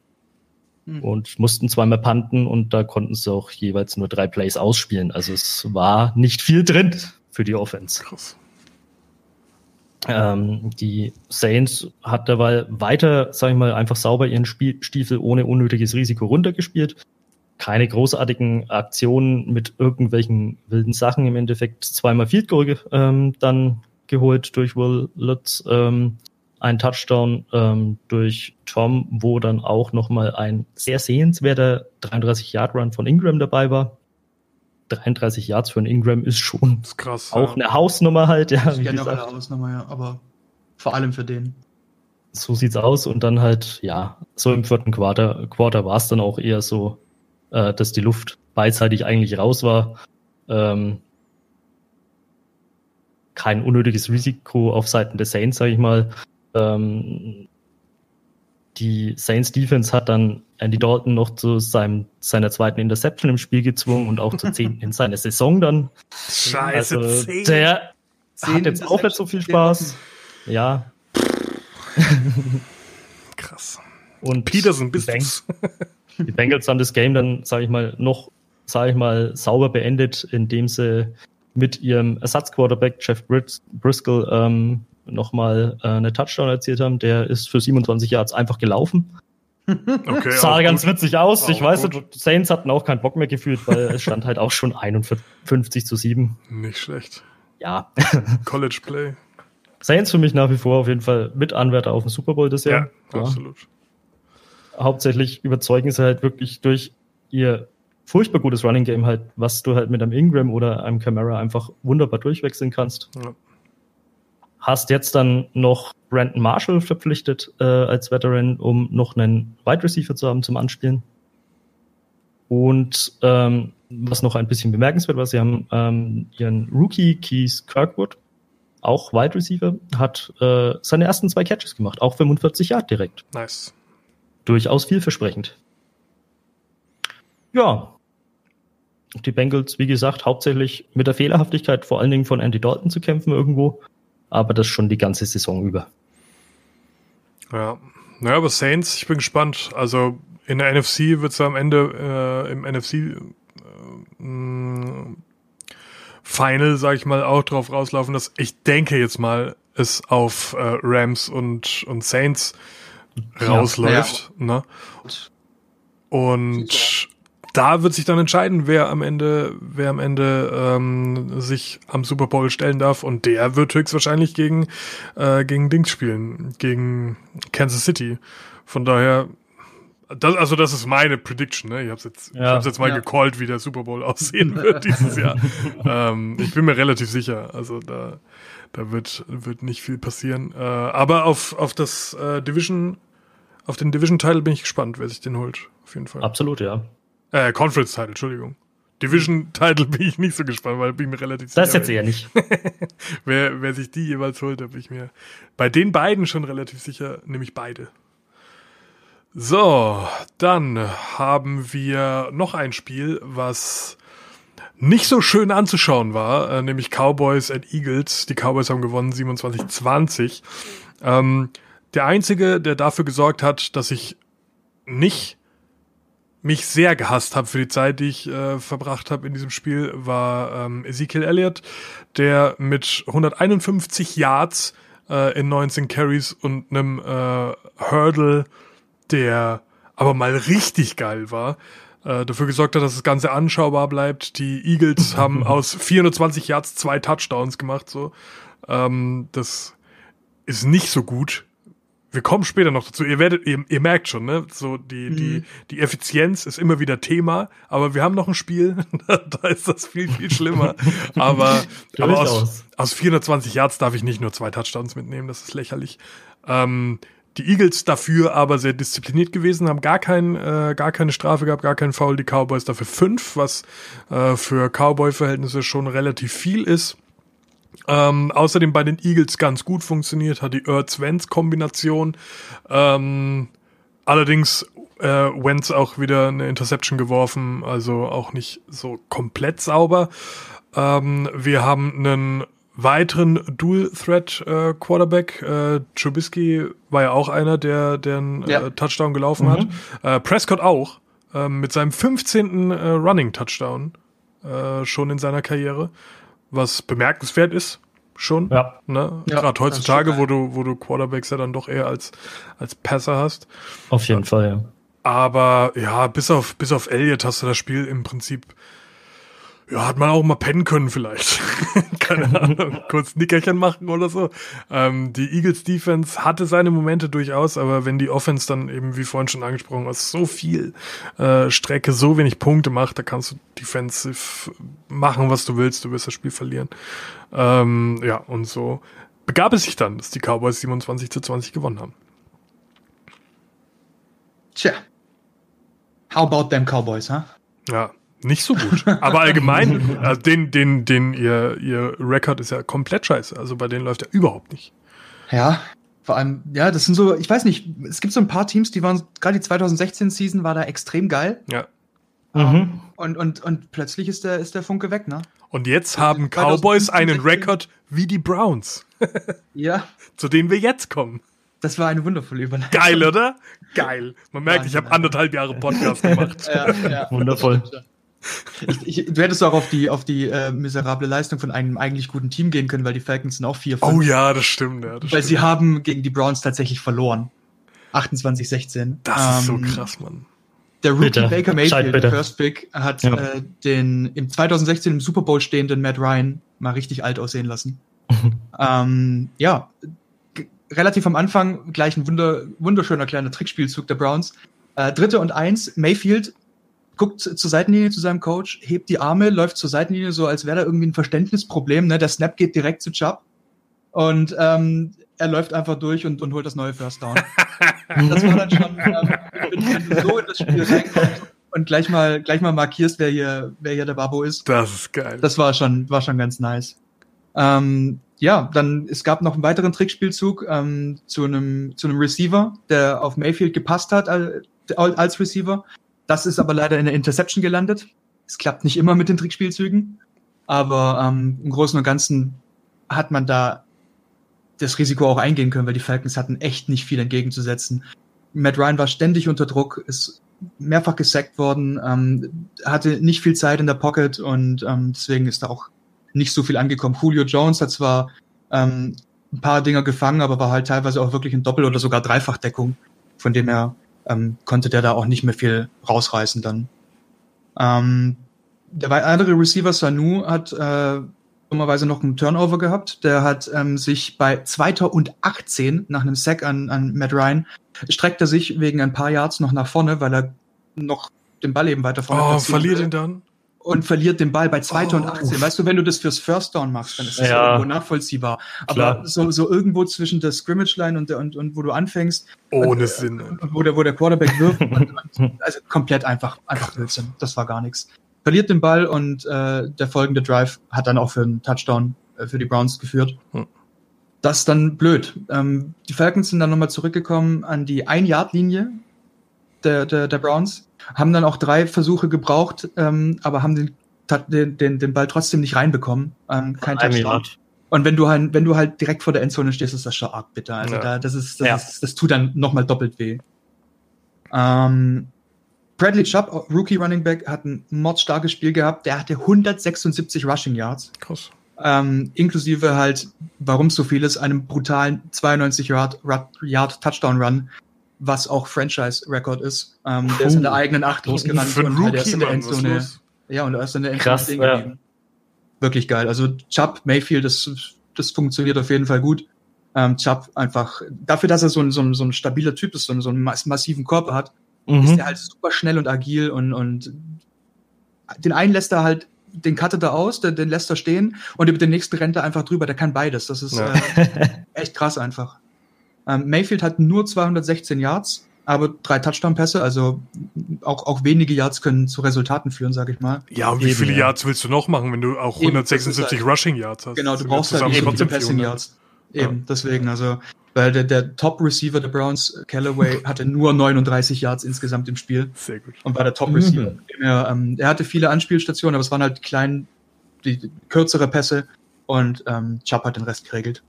hm. und mussten zweimal panten und da konnten sie auch jeweils nur drei Plays ausspielen. Also es war nicht viel drin für die Offense. Krass. Ähm, die Saints hat dabei weiter, sag ich mal, einfach sauber ihren Spiel Stiefel ohne unnötiges Risiko runtergespielt. Keine großartigen Aktionen mit irgendwelchen wilden Sachen im Endeffekt. Zweimal Field Goal ähm, dann geholt durch Will Lutz. Ähm, ein Touchdown ähm, durch Tom, wo dann auch nochmal ein sehr sehenswerter 33-Yard-Run von Ingram dabei war. 33 Yards für einen Ingram ist schon ist krass, auch ja. eine Hausnummer halt. Ja, wie gesagt. eine Hausnummer, ja, aber vor allem für den. So sieht's aus und dann halt, ja, so im vierten Quarter, Quarter war es dann auch eher so, äh, dass die Luft beidseitig eigentlich raus war. Ähm, kein unnötiges Risiko auf Seiten der Saints, sage ich mal. Ähm, die Saints Defense hat dann Andy Dalton noch zu seinem, seiner zweiten Interception im Spiel gezwungen und auch zur zehnten in seiner Saison dann. Scheiße, also, zehn. der hat jetzt auch nicht so viel Spaß. Ja. Krass. Und Peterson bist die, die Bengals haben das Game dann, sage ich mal, noch, sage ich mal, sauber beendet, indem sie mit ihrem Ersatzquarterback Jeff Briscoe ähm, nochmal äh, eine Touchdown erzielt haben. Der ist für 27 Yards einfach gelaufen. Okay, Sah ganz gut. witzig aus. Auch ich weiß, gut. Saints hatten auch keinen Bock mehr gefühlt, weil es stand halt auch schon 51 zu 7. Nicht schlecht. Ja. College Play. Saints für mich nach wie vor auf jeden Fall mit Anwärter auf den Super Bowl das Jahr. Ja, absolut. Hauptsächlich überzeugen sie halt wirklich durch ihr furchtbar gutes Running Game halt, was du halt mit einem Ingram oder einem Camara einfach wunderbar durchwechseln kannst. Ja. Hast jetzt dann noch Brandon Marshall verpflichtet äh, als Veteran, um noch einen Wide Receiver zu haben zum Anspielen. Und ähm, was noch ein bisschen bemerkenswert war, sie haben ähm, ihren Rookie Keith Kirkwood, auch Wide Receiver, hat äh, seine ersten zwei Catches gemacht, auch 45 Yard direkt. Nice. Durchaus vielversprechend. Ja. Die Bengals, wie gesagt, hauptsächlich mit der Fehlerhaftigkeit vor allen Dingen von Andy Dalton zu kämpfen irgendwo aber das schon die ganze Saison über. Ja, naja, aber Saints, ich bin gespannt. Also in der NFC wird es am Ende äh, im NFC äh, mm, Final, sag ich mal, auch drauf rauslaufen, dass ich denke jetzt mal, es auf äh, Rams und, und Saints rausläuft. Ja. Ne? Und da wird sich dann entscheiden, wer am Ende, wer am Ende ähm, sich am Super Bowl stellen darf. Und der wird höchstwahrscheinlich gegen, äh, gegen Dings spielen, gegen Kansas City. Von daher, das, also das ist meine Prediction. Ne? Ich habe jetzt, ja, ich hab's jetzt mal ja. gecallt, wie der Super Bowl aussehen wird dieses Jahr. ähm, ich bin mir relativ sicher. Also da, da wird, wird nicht viel passieren. Äh, aber auf, auf das äh, Division, auf den Division-Title bin ich gespannt, wer sich den holt. Auf jeden Fall. Absolut, ja. Äh, Conference-Title, Entschuldigung. Division-Title bin ich nicht so gespannt, weil bin ich mir relativ sicher. Das jetzt eher nicht. wer, wer sich die jeweils holt, da bin ich mir bei den beiden schon relativ sicher, nämlich beide. So, dann haben wir noch ein Spiel, was nicht so schön anzuschauen war, äh, nämlich Cowboys at Eagles. Die Cowboys haben gewonnen 27-20. Ähm, der einzige, der dafür gesorgt hat, dass ich nicht mich sehr gehasst habe für die Zeit, die ich äh, verbracht habe in diesem Spiel, war ähm, Ezekiel Elliott, der mit 151 Yards äh, in 19 Carries und einem äh, Hurdle, der aber mal richtig geil war, äh, dafür gesorgt hat, dass das Ganze anschaubar bleibt. Die Eagles haben aus 420 Yards zwei Touchdowns gemacht, so. Ähm, das ist nicht so gut wir kommen später noch dazu. Ihr werdet, ihr, ihr merkt schon, ne? So die, mhm. die, die Effizienz ist immer wieder Thema, aber wir haben noch ein Spiel, da ist das viel, viel schlimmer. aber, aber aus, aus 420 Yards darf ich nicht nur zwei Touchdowns mitnehmen, das ist lächerlich. Ähm, die Eagles dafür aber sehr diszipliniert gewesen, haben gar, kein, äh, gar keine Strafe gehabt, gar keinen Foul. Die Cowboys dafür fünf, was äh, für Cowboy-Verhältnisse schon relativ viel ist. Ähm, außerdem bei den Eagles ganz gut funktioniert hat die Ertz-Wentz-Kombination. Ähm, allerdings äh, Wentz auch wieder eine Interception geworfen, also auch nicht so komplett sauber. Ähm, wir haben einen weiteren Dual-Threat-Quarterback. Äh, äh, Trubisky war ja auch einer, der, der einen äh, ja. Touchdown gelaufen mhm. hat. Äh, Prescott auch, äh, mit seinem 15. Äh, Running-Touchdown äh, schon in seiner Karriere was bemerkenswert ist schon. Ja. Ne? Ja, Gerade heutzutage, wo du, wo du Quarterbacks ja dann doch eher als, als Passer hast. Auf jeden Fall, ja. Aber ja, bis auf, bis auf Elliott hast du das Spiel im Prinzip ja, hat man auch mal pennen können vielleicht. Keine Ahnung, kurz Nickerchen machen oder so. Ähm, die Eagles Defense hatte seine Momente durchaus, aber wenn die Offense dann eben, wie vorhin schon angesprochen, aus so viel äh, Strecke so wenig Punkte macht, da kannst du defensive machen, was du willst, du wirst das Spiel verlieren. Ähm, ja, und so begab es sich dann, dass die Cowboys 27 zu 20 gewonnen haben. Tja. How about them Cowboys, huh? Ja, nicht so gut. Aber allgemein, also den, den, den, ihr, ihr Rekord ist ja komplett scheiße. Also bei denen läuft ja überhaupt nicht. Ja, vor allem, ja, das sind so, ich weiß nicht, es gibt so ein paar Teams, die waren, gerade die 2016-Season war da extrem geil. Ja. Mhm. Und, und, und plötzlich ist der, ist der Funke weg, ne? Und jetzt haben Cowboys einen Rekord wie die Browns. ja. Zu denen wir jetzt kommen. Das war eine wundervolle Überleitung. Geil, oder? Geil. Man merkt, ich habe anderthalb Jahre Podcast gemacht. ja, ja. Wundervoll. Ich, ich, du hättest auch auf die, auf die äh, miserable Leistung von einem eigentlich guten Team gehen können, weil die Falcons sind auch 4 5 Oh ja, das stimmt. Ja, das weil stimmt. sie haben gegen die Browns tatsächlich verloren. 28-16. Das ähm, ist so ähm, krass, Mann. Der Rookie bitte. Baker Mayfield, der First Pick, hat ja. äh, den im 2016 im Super Bowl stehenden Matt Ryan mal richtig alt aussehen lassen. ähm, ja, relativ am Anfang gleich ein wunder, wunderschöner kleiner Trickspielzug der Browns. Äh, dritte und eins, Mayfield guckt zur Seitenlinie zu seinem Coach, hebt die Arme, läuft zur Seitenlinie so, als wäre da irgendwie ein Verständnisproblem. Ne? Der Snap geht direkt zu Chubb und ähm, er läuft einfach durch und, und holt das neue First Down. das war dann schon, ähm, wenn, du so in das Spiel reinkommst und gleich mal, gleich mal markierst, wer hier, wer hier der Babo ist. Das ist geil. Das war schon, war schon ganz nice. Ähm, ja, dann es gab noch einen weiteren Trickspielzug ähm, zu einem zu einem Receiver, der auf Mayfield gepasst hat als, als Receiver. Das ist aber leider in der Interception gelandet. Es klappt nicht immer mit den Trickspielzügen, aber ähm, im Großen und Ganzen hat man da das Risiko auch eingehen können, weil die Falcons hatten echt nicht viel entgegenzusetzen. Matt Ryan war ständig unter Druck, ist mehrfach gesackt worden, ähm, hatte nicht viel Zeit in der Pocket und ähm, deswegen ist da auch nicht so viel angekommen. Julio Jones hat zwar ähm, ein paar Dinger gefangen, aber war halt teilweise auch wirklich in Doppel- oder sogar Dreifachdeckung, von dem er ähm, konnte der da auch nicht mehr viel rausreißen dann. Ähm, der andere Receiver Sanu hat äh, dummerweise noch einen Turnover gehabt. Der hat ähm, sich bei 2018 nach einem Sack an, an Matt Ryan streckt er sich wegen ein paar Yards noch nach vorne, weil er noch den Ball eben weiter vorne Oh, verliert ihn dann? Und verliert den Ball bei 2018. Oh. Weißt du, wenn du das fürs First Down machst, dann ist das ja. irgendwo nachvollziehbar. Aber so, so irgendwo zwischen der Scrimmage-Line und, und, und wo du anfängst. Ohne und, Sinn. Wo der, wo der Quarterback wirft. und, also komplett einfach, einfach Blödsinn. Das war gar nichts verliert den Ball und äh, der folgende Drive hat dann auch für einen Touchdown äh, für die Browns geführt. Hm. Das ist dann blöd. Ähm, die Falcons sind dann nochmal zurückgekommen an die Ein-Yard-Linie der, der, der Browns, haben dann auch drei Versuche gebraucht, ähm, aber haben den, den, den, den Ball trotzdem nicht reinbekommen. Ähm, kein Touchdown. Und wenn du halt, wenn du halt direkt vor der Endzone stehst, ist das schon arg bitter. Also ja. da, das ist, das, ja. ist, das tut dann nochmal doppelt weh. Ähm, Bradley Chubb, Rookie Running Back, hat ein mordstarkes Spiel gehabt. Der hatte 176 Rushing Yards. Krass. Ähm, inklusive halt, warum so viel ist, einem brutalen 92 Yard, Yard Touchdown Run, was auch Franchise-Record ist. Ähm, der ist in der eigenen Acht losgerannt und halt erst in der Endzone. Ja, und er ist in der Endzone Krass, ja. Wirklich geil. Also Chubb, Mayfield, das, das funktioniert auf jeden Fall gut. Ähm, Chubb einfach, dafür, dass er so ein, so ein, so ein stabiler Typ ist, so, so einen massiven Körper hat, mhm. ist er halt super schnell und agil und, und den einen lässt er halt, den cuttet er aus, den, den lässt er stehen und über den nächsten rennt er einfach drüber. Der kann beides. Das ist ja. äh, echt krass einfach. Ähm, Mayfield hat nur 216 Yards, aber drei Touchdown-Pässe, also auch, auch wenige Yards können zu Resultaten führen, sag ich mal. Ja, und wie viele Yards willst du noch machen, wenn du auch 176 halt, Rushing Yards hast? Genau, du brauchst halt eben Passing Yards. Eben, ja. deswegen, also weil der, der Top-Receiver der Browns, Callaway, hatte nur 39 Yards insgesamt im Spiel. Sehr gut. Und war der Top-Receiver. Mhm. Er, ähm, er hatte viele Anspielstationen, aber es waren halt klein, die, die kürzere Pässe und ähm, Chubb hat den Rest geregelt.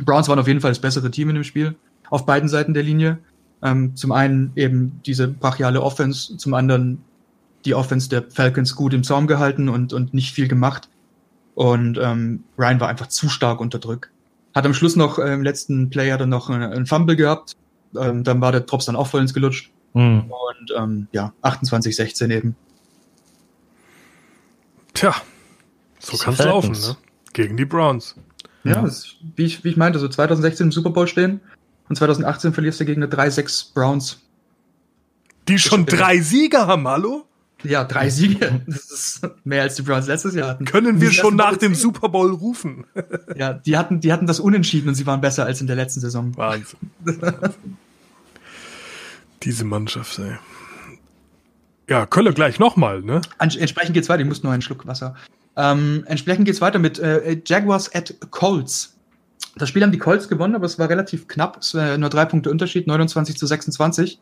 Browns waren auf jeden Fall das bessere Team in dem Spiel, auf beiden Seiten der Linie. Ähm, zum einen eben diese brachiale Offense, zum anderen die Offense der Falcons gut im Zaum gehalten und, und nicht viel gemacht. Und ähm, Ryan war einfach zu stark unter Druck. Hat am Schluss noch äh, im letzten Play hat er noch einen Fumble gehabt. Ähm, dann war der Drops dann auch voll ins gelutscht. Mhm. Und ähm, ja, 28-16 eben. Tja, so kann es laufen, ne? Gegen die Browns. Ja, ja. Das, wie, ich, wie ich meinte, so 2016 im Super Bowl stehen und 2018 verlierst du gegen eine 3-6 Browns. Die schon drei Sieger haben, hallo? Ja, drei Siege. Das ist mehr als die Browns letztes Jahr hatten. Können wir schon nach dem Super Bowl rufen? Ja, die hatten, die hatten das Unentschieden und sie waren besser als in der letzten Saison. Wahnsinn. Diese Mannschaft, ey. Ja, Kölle gleich nochmal, ne? Entsprechend geht's weiter. Ich muss nur einen Schluck Wasser. Ähm, entsprechend geht's weiter mit äh, Jaguars at Colts. Das Spiel haben die Colts gewonnen, aber es war relativ knapp. Es war nur drei Punkte Unterschied, 29 zu 26.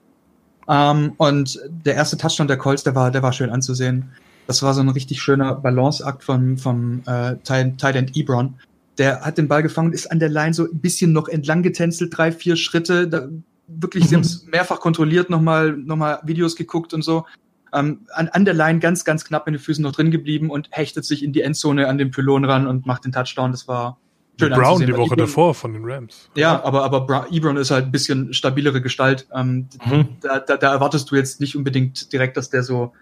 Ähm, und der erste Touchdown der Colts, der war, der war schön anzusehen. Das war so ein richtig schöner Balanceakt vom, vom äh, Tight End Ebron. Der hat den Ball gefangen, ist an der Line so ein bisschen noch entlang getänzelt, drei, vier Schritte. Da, wirklich, sie haben es mehrfach kontrolliert, nochmal noch mal Videos geguckt und so. Ähm, an, an der Line ganz, ganz knapp in den Füßen noch drin geblieben und hechtet sich in die Endzone an den Pylon ran und macht den Touchdown. Das war, Schön Brown die Woche Ebron, davor von den Rams. Ja, aber, aber Ebron ist halt ein bisschen stabilere Gestalt. Ähm, mhm. da, da, da erwartest du jetzt nicht unbedingt direkt, dass der so,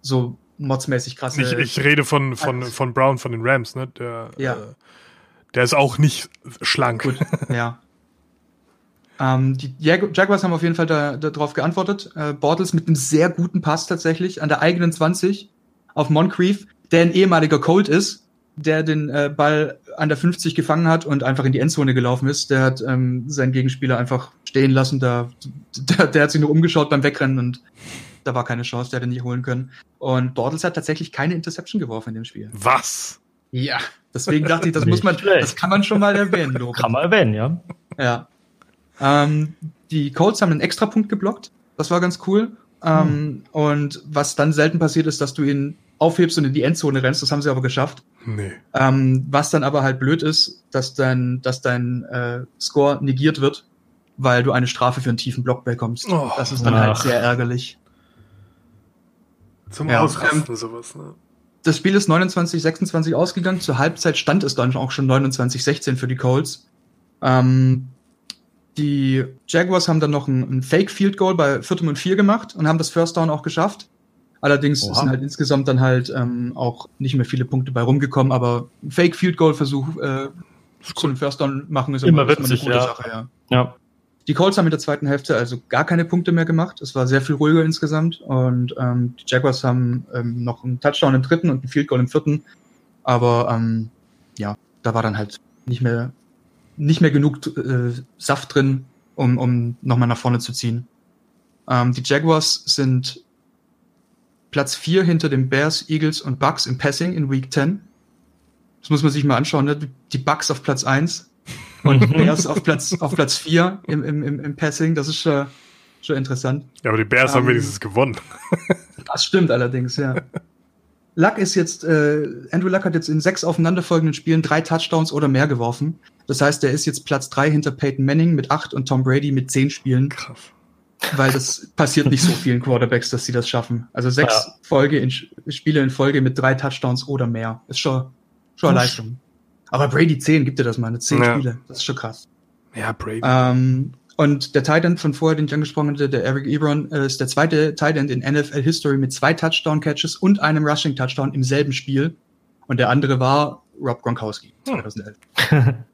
so modsmäßig krass ist. Ich, ich rede von, von, von Brown von den Rams, ne? Der, ja. Äh, der ist auch nicht schlank. Gut, ja. Ähm, die Jag Jaguars haben auf jeden Fall darauf da, drauf geantwortet. Äh, Bortles mit einem sehr guten Pass tatsächlich an der eigenen 20 auf Moncrief, der ein ehemaliger Colt ist der den äh, Ball an der 50 gefangen hat und einfach in die Endzone gelaufen ist. Der hat ähm, seinen Gegenspieler einfach stehen lassen. Da, der, der hat sich nur umgeschaut beim Wegrennen und da war keine Chance, der hätte nicht holen können. Und Bortles hat tatsächlich keine Interception geworfen in dem Spiel. Was? Ja, deswegen dachte ich, das muss man, das kann man schon mal erwähnen. Loben. Kann man erwähnen, ja. Ja. Ähm, die Colts haben einen Extrapunkt geblockt. Das war ganz cool. Ähm, hm. Und was dann selten passiert ist, dass du ihn aufhebst und in die Endzone rennst. Das haben sie aber geschafft. Nee. Ähm, was dann aber halt blöd ist, dass dein, dass dein äh, Score negiert wird, weil du eine Strafe für einen tiefen Block bekommst. Oh, das ist dann halt ach. halt sehr ärgerlich. Zum ja, Ausrasten ähm, sowas, ne? Das Spiel ist 29-26 ausgegangen. Zur Halbzeit stand es dann auch schon 29-16 für die Colts. Ähm, die Jaguars haben dann noch ein, ein Fake Field Goal bei viertem und vier gemacht und haben das First Down auch geschafft Allerdings Oha. sind halt insgesamt dann halt ähm, auch nicht mehr viele Punkte bei rumgekommen, aber Fake Field Goal Versuch äh, zu einem First Down machen ist immer, immer witzig, eine gute ja. Sache, ja. ja. Die Colts haben in der zweiten Hälfte also gar keine Punkte mehr gemacht. Es war sehr viel ruhiger insgesamt und ähm, die Jaguars haben ähm, noch einen Touchdown im dritten und einen Field Goal im vierten. Aber ähm, ja, da war dann halt nicht mehr nicht mehr genug äh, Saft drin, um, um nochmal nach vorne zu ziehen. Ähm, die Jaguars sind Platz 4 hinter den Bears, Eagles und Bucks im Passing in Week 10. Das muss man sich mal anschauen. Ne? Die Bucks auf Platz 1 und Bears auf Platz, auf Platz 4 im, im, im, im Passing. Das ist schon, schon interessant. Ja, aber die Bears um, haben ähm, wenigstens gewonnen. das stimmt allerdings, ja. Luck ist jetzt, äh, Andrew Luck hat jetzt in sechs aufeinanderfolgenden Spielen drei Touchdowns oder mehr geworfen. Das heißt, er ist jetzt Platz drei hinter Peyton Manning mit acht und Tom Brady mit zehn Spielen. Krass. Weil das passiert nicht so vielen Quarterbacks, dass sie das schaffen. Also sechs ja. Folge in, Spiele in Folge mit drei Touchdowns oder mehr. Ist schon, schon eine Leistung. Aber Brady 10, gibt dir das mal, eine 10 ja. Spiele. Das ist schon krass. Ja, Brady. Ähm, und der Titan von vorher, den ich angesprochen hatte, der Eric Ebron, äh, ist der zweite Titan in NFL History mit zwei Touchdown-Catches und einem Rushing-Touchdown im selben Spiel. Und der andere war Rob Gronkowski, 2011. Hm.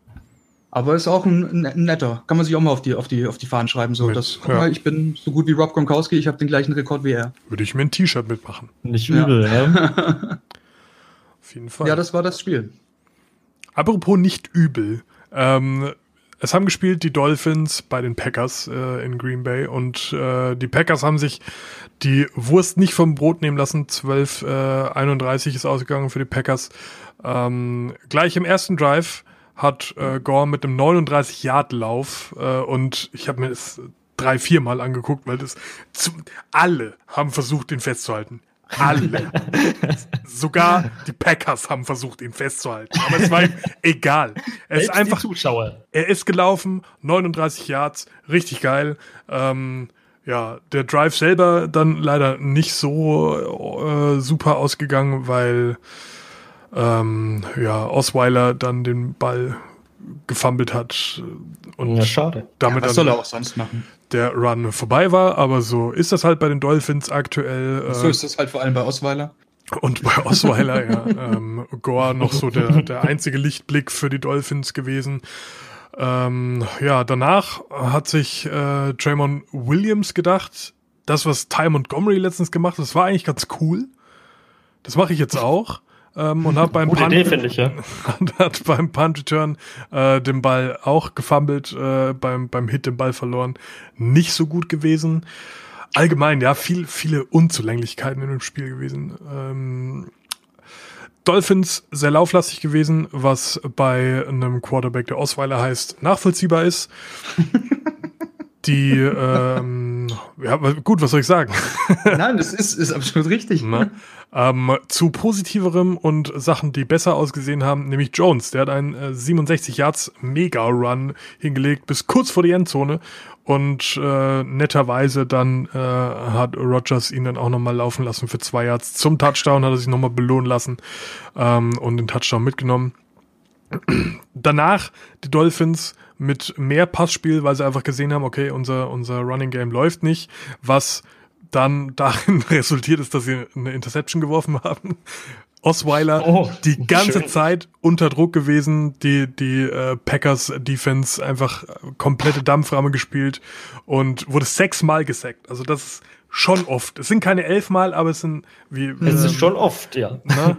Aber ist auch ein, ein, netter. Kann man sich auch mal auf die, auf die, auf die Fahnen schreiben. So, mit, das, guck ja. mal, ich bin so gut wie Rob Gronkowski, ich habe den gleichen Rekord wie er. Würde ich mir ein T-Shirt mitmachen. Nicht übel, ja. ja. auf jeden Fall. Ja, das war das Spiel. Apropos nicht übel. Ähm, es haben gespielt die Dolphins bei den Packers äh, in Green Bay und äh, die Packers haben sich die Wurst nicht vom Brot nehmen lassen. 12, äh, 31 ist ausgegangen für die Packers. Ähm, gleich im ersten Drive hat äh, Gore mit einem 39-Yard-Lauf äh, und ich habe mir das drei, vier Mal angeguckt, weil das zu, alle haben versucht, ihn festzuhalten. Alle. Sogar die Packers haben versucht, ihn festzuhalten. Aber es war ihm egal. Er ist einfach. Zuschauer. Er ist gelaufen, 39 Yards, richtig geil. Ähm, ja, der Drive selber dann leider nicht so äh, super ausgegangen, weil ähm, ja, Osweiler dann den Ball gefummelt hat und ja, schade. damit ja, was soll er auch sonst machen? der Run vorbei war, aber so ist das halt bei den Dolphins aktuell. Äh, so ist das halt vor allem bei Osweiler. Und bei Osweiler, ja. Ähm, Gore noch so der, der einzige Lichtblick für die Dolphins gewesen. Ähm, ja, danach hat sich äh, Draymond Williams gedacht, das, was Ty Montgomery letztens gemacht hat, das war eigentlich ganz cool. Das mache ich jetzt auch ähm, und hat beim Gute Punt, Idee, ich, ja. hat beim Punt Return äh, den Ball auch gefummelt, äh, beim, beim Hit den Ball verloren. Nicht so gut gewesen. Allgemein, ja, viel, viele Unzulänglichkeiten in dem Spiel gewesen. Ähm, Dolphins sehr lauflastig gewesen, was bei einem Quarterback, der Osweiler heißt, nachvollziehbar ist. Die, ähm, ja, gut, was soll ich sagen? Nein, das ist, ist absolut richtig. Na? Ähm, zu positiverem und Sachen, die besser ausgesehen haben, nämlich Jones. Der hat einen äh, 67 Yards Mega-Run hingelegt bis kurz vor die Endzone und äh, netterweise dann äh, hat Rogers ihn dann auch nochmal laufen lassen für zwei Yards. Zum Touchdown hat er sich nochmal belohnen lassen ähm, und den Touchdown mitgenommen. Danach die Dolphins mit mehr Passspiel, weil sie einfach gesehen haben, okay, unser, unser Running Game läuft nicht, was dann darin resultiert ist, dass sie eine Interception geworfen haben. Osweiler oh, die ganze schön. Zeit unter Druck gewesen, die, die äh, Packers Defense einfach komplette Dampframme gespielt und wurde sechsmal gesackt. Also das ist schon oft. Es sind keine elfmal, aber es sind wie. Es ähm, ist schon oft, ja. Ne?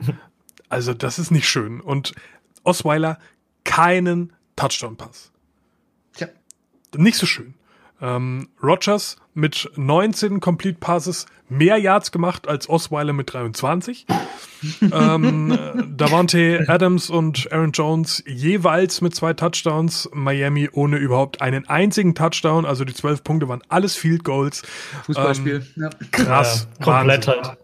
Also das ist nicht schön. Und Osweiler keinen Touchdown-Pass. Nicht so schön. Ähm, Rogers mit 19 Complete Passes mehr Yards gemacht als Osweiler mit 23. ähm, Davante Adams und Aaron Jones jeweils mit zwei Touchdowns. Miami ohne überhaupt einen einzigen Touchdown. Also die zwölf Punkte waren alles Field Goals. Fußballspiel. Ähm, ja. Krass. Ja, komplett halt.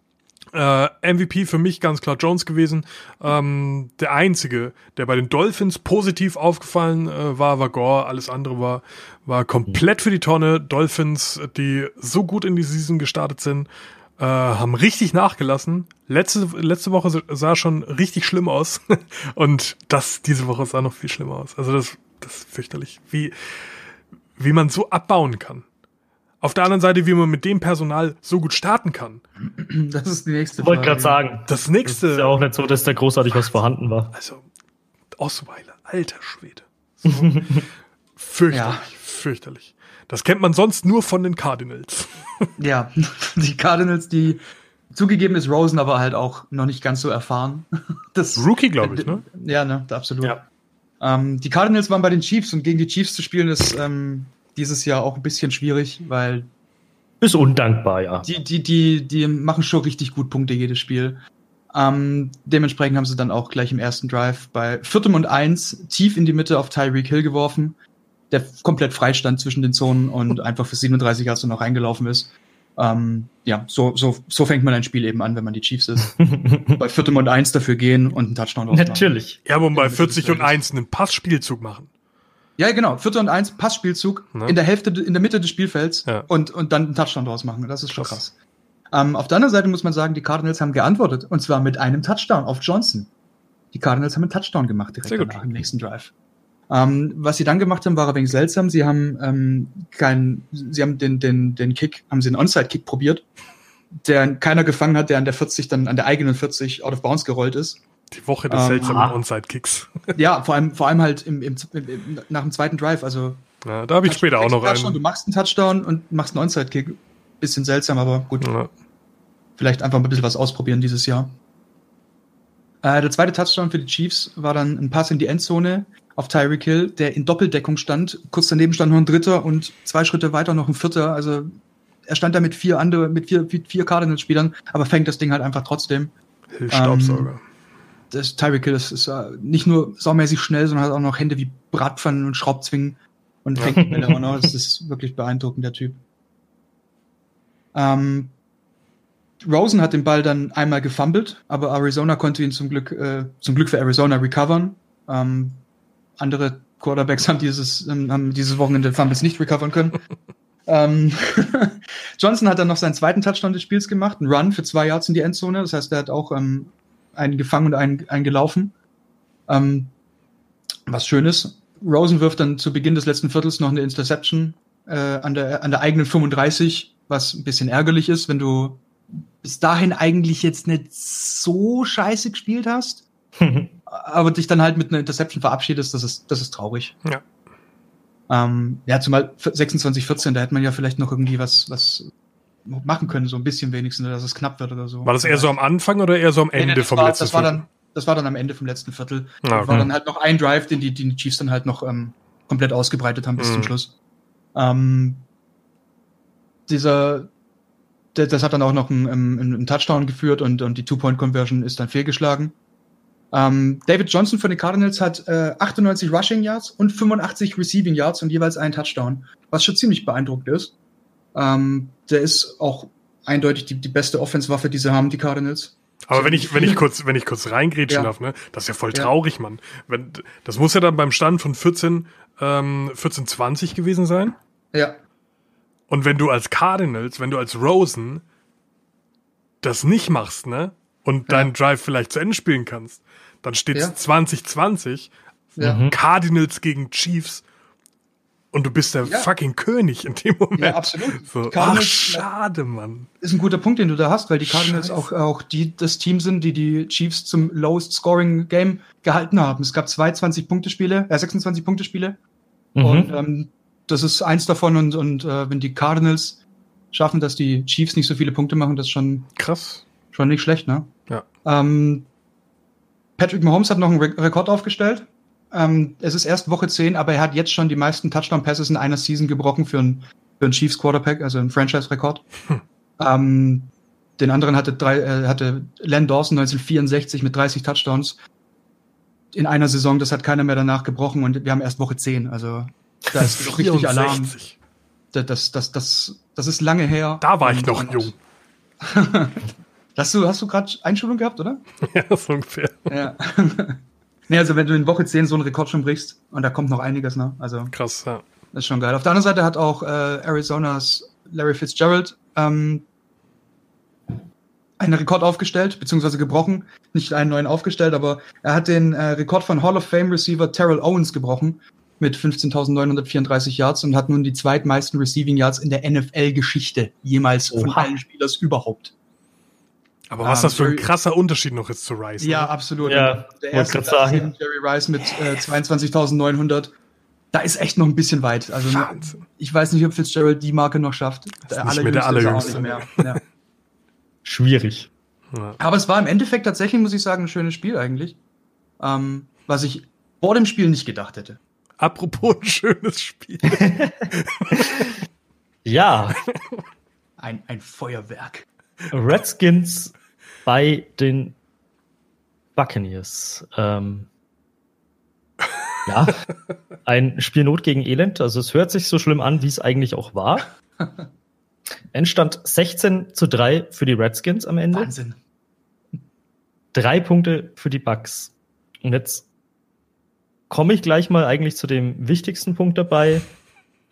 Äh, MVP für mich ganz klar Jones gewesen. Ähm, der einzige, der bei den Dolphins positiv aufgefallen äh, war, war Gore. Alles andere war, war komplett für die Tonne. Dolphins, die so gut in die Season gestartet sind, äh, haben richtig nachgelassen. Letzte, letzte Woche sah schon richtig schlimm aus. Und das diese Woche sah noch viel schlimmer aus. Also das, das ist fürchterlich. Wie, wie man so abbauen kann. Auf der anderen Seite, wie man mit dem Personal so gut starten kann. Das ist die nächste Frage. Wollte gerade sagen. Das nächste. Das ist ja auch nicht so, dass da großartig was vorhanden war. Also, Osweiler, alter Schwede. So. fürchterlich, ja. Fürchterlich. Das kennt man sonst nur von den Cardinals. ja, die Cardinals, die zugegeben ist Rosen aber halt auch noch nicht ganz so erfahren. Das, Rookie, glaube ich, ne? Ja, ne, absolut. Ja. Ähm, die Cardinals waren bei den Chiefs und gegen die Chiefs zu spielen ist ähm, dieses Jahr auch ein bisschen schwierig, weil. Ist undankbar, ja. Die, die, die, die machen schon richtig gut Punkte jedes Spiel. Ähm, dementsprechend haben sie dann auch gleich im ersten Drive bei viertem und eins tief in die Mitte auf Tyreek Hill geworfen, der komplett frei stand zwischen den Zonen und einfach für 37 Yards noch reingelaufen ist. Ähm, ja, so, so, so fängt man ein Spiel eben an, wenn man die Chiefs ist. bei viertem und eins dafür gehen und einen Touchdown Natürlich. Ja, aber bei 40 und eins einen Passspielzug machen. Ja, genau. Vierter und eins, Passspielzug ne? in der Hälfte, in der Mitte des Spielfelds ja. und, und dann einen Touchdown draus machen. Das ist schon krass. krass. Ähm, auf der anderen Seite muss man sagen, die Cardinals haben geantwortet und zwar mit einem Touchdown auf Johnson. Die Cardinals haben einen Touchdown gemacht direkt danach im nächsten Drive. Ähm, was sie dann gemacht haben, war ein wenig seltsam. Sie haben ähm, keinen, sie haben den, den, den Kick, haben sie einen Onside-Kick probiert, der keiner gefangen hat, der an der 40 dann an der eigenen 40 out of bounds gerollt ist. Die Woche des ähm, seltsamen Onside-Kicks. Ja, vor allem, vor allem halt im, im, im, nach dem zweiten Drive. Also ja, da habe ich später auch noch einen. Du machst einen Touchdown und machst einen Onside-Kick. Bisschen seltsam, aber gut. Ja. Vielleicht einfach ein bisschen was ausprobieren dieses Jahr. Äh, der zweite Touchdown für die Chiefs war dann ein Pass in die Endzone auf Tyreek Hill, der in Doppeldeckung stand. Kurz daneben stand noch ein Dritter und zwei Schritte weiter noch ein Vierter. Also er stand da mit vier andere, mit vier, vier Cardinals-Spielern, aber fängt das Ding halt einfach trotzdem. Hill Staubsauger. Ähm, das Tyreek Hill ist, ist uh, nicht nur saumäßig schnell, sondern hat auch noch Hände wie Bratpfannen und Schraubzwingen und fängt ja. auch noch. Das ist wirklich beeindruckend, der Typ. Ähm, Rosen hat den Ball dann einmal gefummelt, aber Arizona konnte ihn zum Glück, äh, zum Glück für Arizona recovern. Ähm, andere Quarterbacks haben dieses, ähm, haben dieses Wochenende Fumbles nicht recovern können. ähm, Johnson hat dann noch seinen zweiten Touchdown des Spiels gemacht, einen Run für zwei Yards in die Endzone. Das heißt, er hat auch ähm, einen gefangen und einen, einen gelaufen. Ähm, was schön ist. Rosen wirft dann zu Beginn des letzten Viertels noch eine Interception äh, an, der, an der eigenen 35, was ein bisschen ärgerlich ist, wenn du bis dahin eigentlich jetzt nicht so scheiße gespielt hast, aber dich dann halt mit einer Interception verabschiedest, das ist, das ist traurig. Ja. Ähm, ja, zumal 26, 14, da hätte man ja vielleicht noch irgendwie was, was machen können, so ein bisschen wenigstens, dass es knapp wird oder so. War das eher so am Anfang oder eher so am Ende nee, vom war, letzten das war Viertel? Dann, das war dann am Ende vom letzten Viertel. Ah, okay. War dann halt noch ein Drive, den die, den die Chiefs dann halt noch ähm, komplett ausgebreitet haben bis mhm. zum Schluss. Ähm, dieser, das hat dann auch noch einen, einen, einen Touchdown geführt und, und die Two-Point-Conversion ist dann fehlgeschlagen. Ähm, David Johnson von den Cardinals hat äh, 98 Rushing Yards und 85 Receiving Yards und jeweils einen Touchdown, was schon ziemlich beeindruckend ist. Ähm, der ist auch eindeutig die, die beste Offense-Waffe, die sie haben, die Cardinals. Aber wenn ich, wenn ich kurz, wenn ich kurz reingrätschen ja. darf, ne, das ist ja voll traurig, ja. Mann. Wenn, das muss ja dann beim Stand von 14, ähm, 14, 20 gewesen sein. Ja. Und wenn du als Cardinals, wenn du als Rosen das nicht machst, ne, und ja. deinen Drive vielleicht zu Ende spielen kannst, dann steht es ja. 2020, ja. Mhm. Cardinals gegen Chiefs und du bist der ja. fucking König in dem Moment. Ja, absolut. So. Ach, schade, Mann. Ist ein guter Punkt, den du da hast, weil die Cardinals auch, auch die, das Team sind, die die Chiefs zum lowest scoring Game gehalten haben. Es gab zwei 20-Punkte-Spiele, äh, 26-Punkte-Spiele. Mhm. Und ähm, das ist eins davon und, und äh, wenn die Cardinals schaffen, dass die Chiefs nicht so viele Punkte machen, das ist schon krass. Schon nicht schlecht, ne? Ja. Ähm, Patrick Mahomes hat noch einen Re Rekord aufgestellt. Ähm, es ist erst Woche 10, aber er hat jetzt schon die meisten Touchdown-Passes in einer Season gebrochen für einen, für einen Chiefs Quarterback, also einen Franchise-Rekord. Hm. Ähm, den anderen hatte, drei, äh, hatte Len Dawson 1964 mit 30 Touchdowns in einer Saison. Das hat keiner mehr danach gebrochen und wir haben erst Woche 10. Also da ist richtig Alarm. Das, das, das, das, das ist lange her. Da war ich noch jung. hast du, hast du gerade Einschulung gehabt, oder? Ja, so ungefähr. Ja. nee, also wenn du in Woche 10 so einen Rekord schon brichst, und da kommt noch einiges, ne? Also. Krass, ja. Das ist schon geil. Auf der anderen Seite hat auch äh, Arizonas Larry Fitzgerald ähm, einen Rekord aufgestellt, beziehungsweise gebrochen. Nicht einen neuen aufgestellt, aber er hat den äh, Rekord von Hall of Fame Receiver Terrell Owens gebrochen mit 15.934 Yards und hat nun die zweitmeisten Receiving Yards in der NFL-Geschichte jemals Oha. von allen Spielers überhaupt. Aber was um, das für ein krasser Unterschied noch ist zu Rice. Ja, ne? absolut. Ja, der erste sagen. Jerry Rice mit äh, 22.900. Da ist echt noch ein bisschen weit. Also Wahnsinn. ich weiß nicht, ob Fitzgerald die Marke noch schafft. Der nicht mehr der allerjüngste. Mehr. Ja. Schwierig. Ja. Aber es war im Endeffekt tatsächlich, muss ich sagen, ein schönes Spiel eigentlich. Ähm, was ich vor dem Spiel nicht gedacht hätte. Apropos ein schönes Spiel. ja. Ein, ein Feuerwerk. Redskins bei den Buccaneers. Ähm, ja, ein Spiel Not gegen Elend. Also es hört sich so schlimm an, wie es eigentlich auch war. Endstand 16 zu 3 für die Redskins am Ende. Wahnsinn. Drei Punkte für die Bucks. Und jetzt komme ich gleich mal eigentlich zu dem wichtigsten Punkt dabei.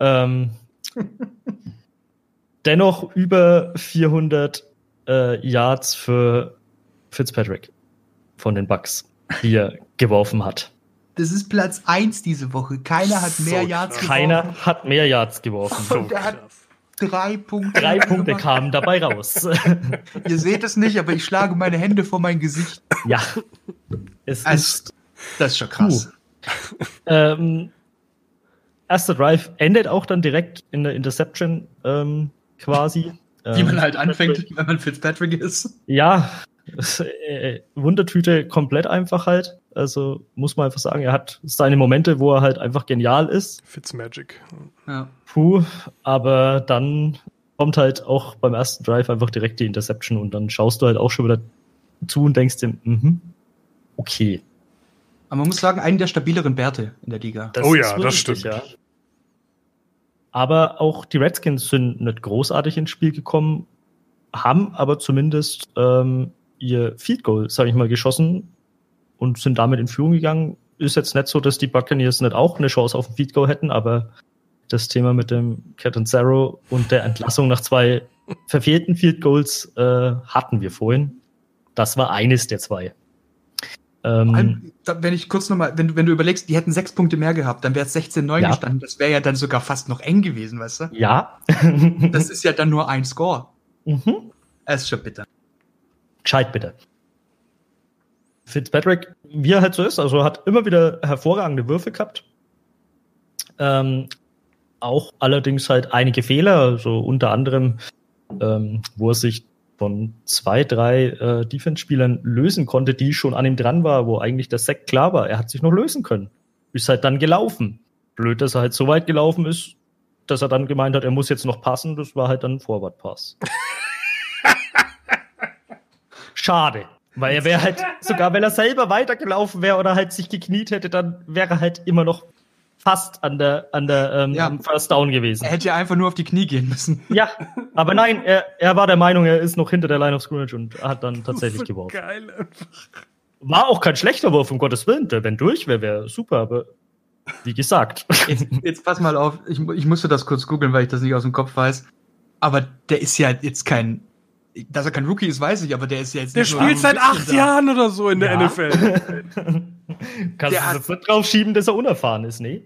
Ähm, dennoch über 400 äh, Yards für Fitzpatrick von den Bucks, die er geworfen hat. Das ist Platz 1 diese Woche. Keiner hat mehr so Yards geworfen. Keiner hat mehr Yards geworfen. So Und der hat drei Punkte. Drei Punkte kamen dabei raus. Ihr seht es nicht, aber ich schlage meine Hände vor mein Gesicht. Ja. Es also, ist. Das ist schon krass. Uh. ähm, erster Drive endet auch dann direkt in der Interception ähm, quasi. Wie man halt anfängt, wenn man Fitzpatrick ist. Ja, äh, Wundertüte komplett einfach halt. Also muss man einfach sagen, er hat seine Momente, wo er halt einfach genial ist. Fitzmagic. Ja. Puh, aber dann kommt halt auch beim ersten Drive einfach direkt die Interception und dann schaust du halt auch schon wieder zu und denkst dir, mhm, okay. Aber man muss sagen, einen der stabileren Bärte in der Liga. Das oh ja, das stimmt. Ja. Aber auch die Redskins sind nicht großartig ins Spiel gekommen, haben aber zumindest ähm, ihr Field Goal, sage ich mal, geschossen und sind damit in Führung gegangen. Ist jetzt nicht so, dass die Buccaneers nicht auch eine Chance auf ein Field Goal hätten, aber das Thema mit dem Cat and Zero und der Entlassung nach zwei verfehlten Field Goals äh, hatten wir vorhin. Das war eines der zwei. Ähm, wenn ich kurz nochmal, wenn, wenn du überlegst, die hätten sechs Punkte mehr gehabt, dann wäre es 16-9 ja. gestanden. Das wäre ja dann sogar fast noch eng gewesen, weißt du? Ja. das ist ja dann nur ein Score. Mhm. Das ist schon bitter. Gescheit bitte. Fitzpatrick, wie er halt so ist, also hat immer wieder hervorragende Würfe gehabt. Ähm, auch allerdings halt einige Fehler, also unter anderem, ähm, wo er sich von zwei, drei äh, Defense-Spielern lösen konnte, die schon an ihm dran war, wo eigentlich der Sack klar war. Er hat sich noch lösen können. Ist halt dann gelaufen. Blöd, dass er halt so weit gelaufen ist, dass er dann gemeint hat, er muss jetzt noch passen. Das war halt dann ein Forward-Pass. Schade. Weil er wäre halt, sogar wenn er selber weitergelaufen wäre oder halt sich gekniet hätte, dann wäre er halt immer noch fast an der, an der ähm, ja. First Down gewesen. Er hätte ja einfach nur auf die Knie gehen müssen. Ja, aber nein, er, er war der Meinung, er ist noch hinter der Line of Scrimmage und hat dann tatsächlich so geworfen. Geil einfach. War auch kein schlechter Wurf, um Gottes Willen. Wenn durch wäre, wäre super, aber wie gesagt. Jetzt, jetzt pass mal auf, ich, ich musste das kurz googeln, weil ich das nicht aus dem Kopf weiß. Aber der ist ja jetzt kein dass er kein Rookie ist, weiß ich, aber der ist ja jetzt Der spielt seit acht Jahren oder so in der ja. NFL. Kannst der du sofort drauf schieben, dass er unerfahren ist, nee?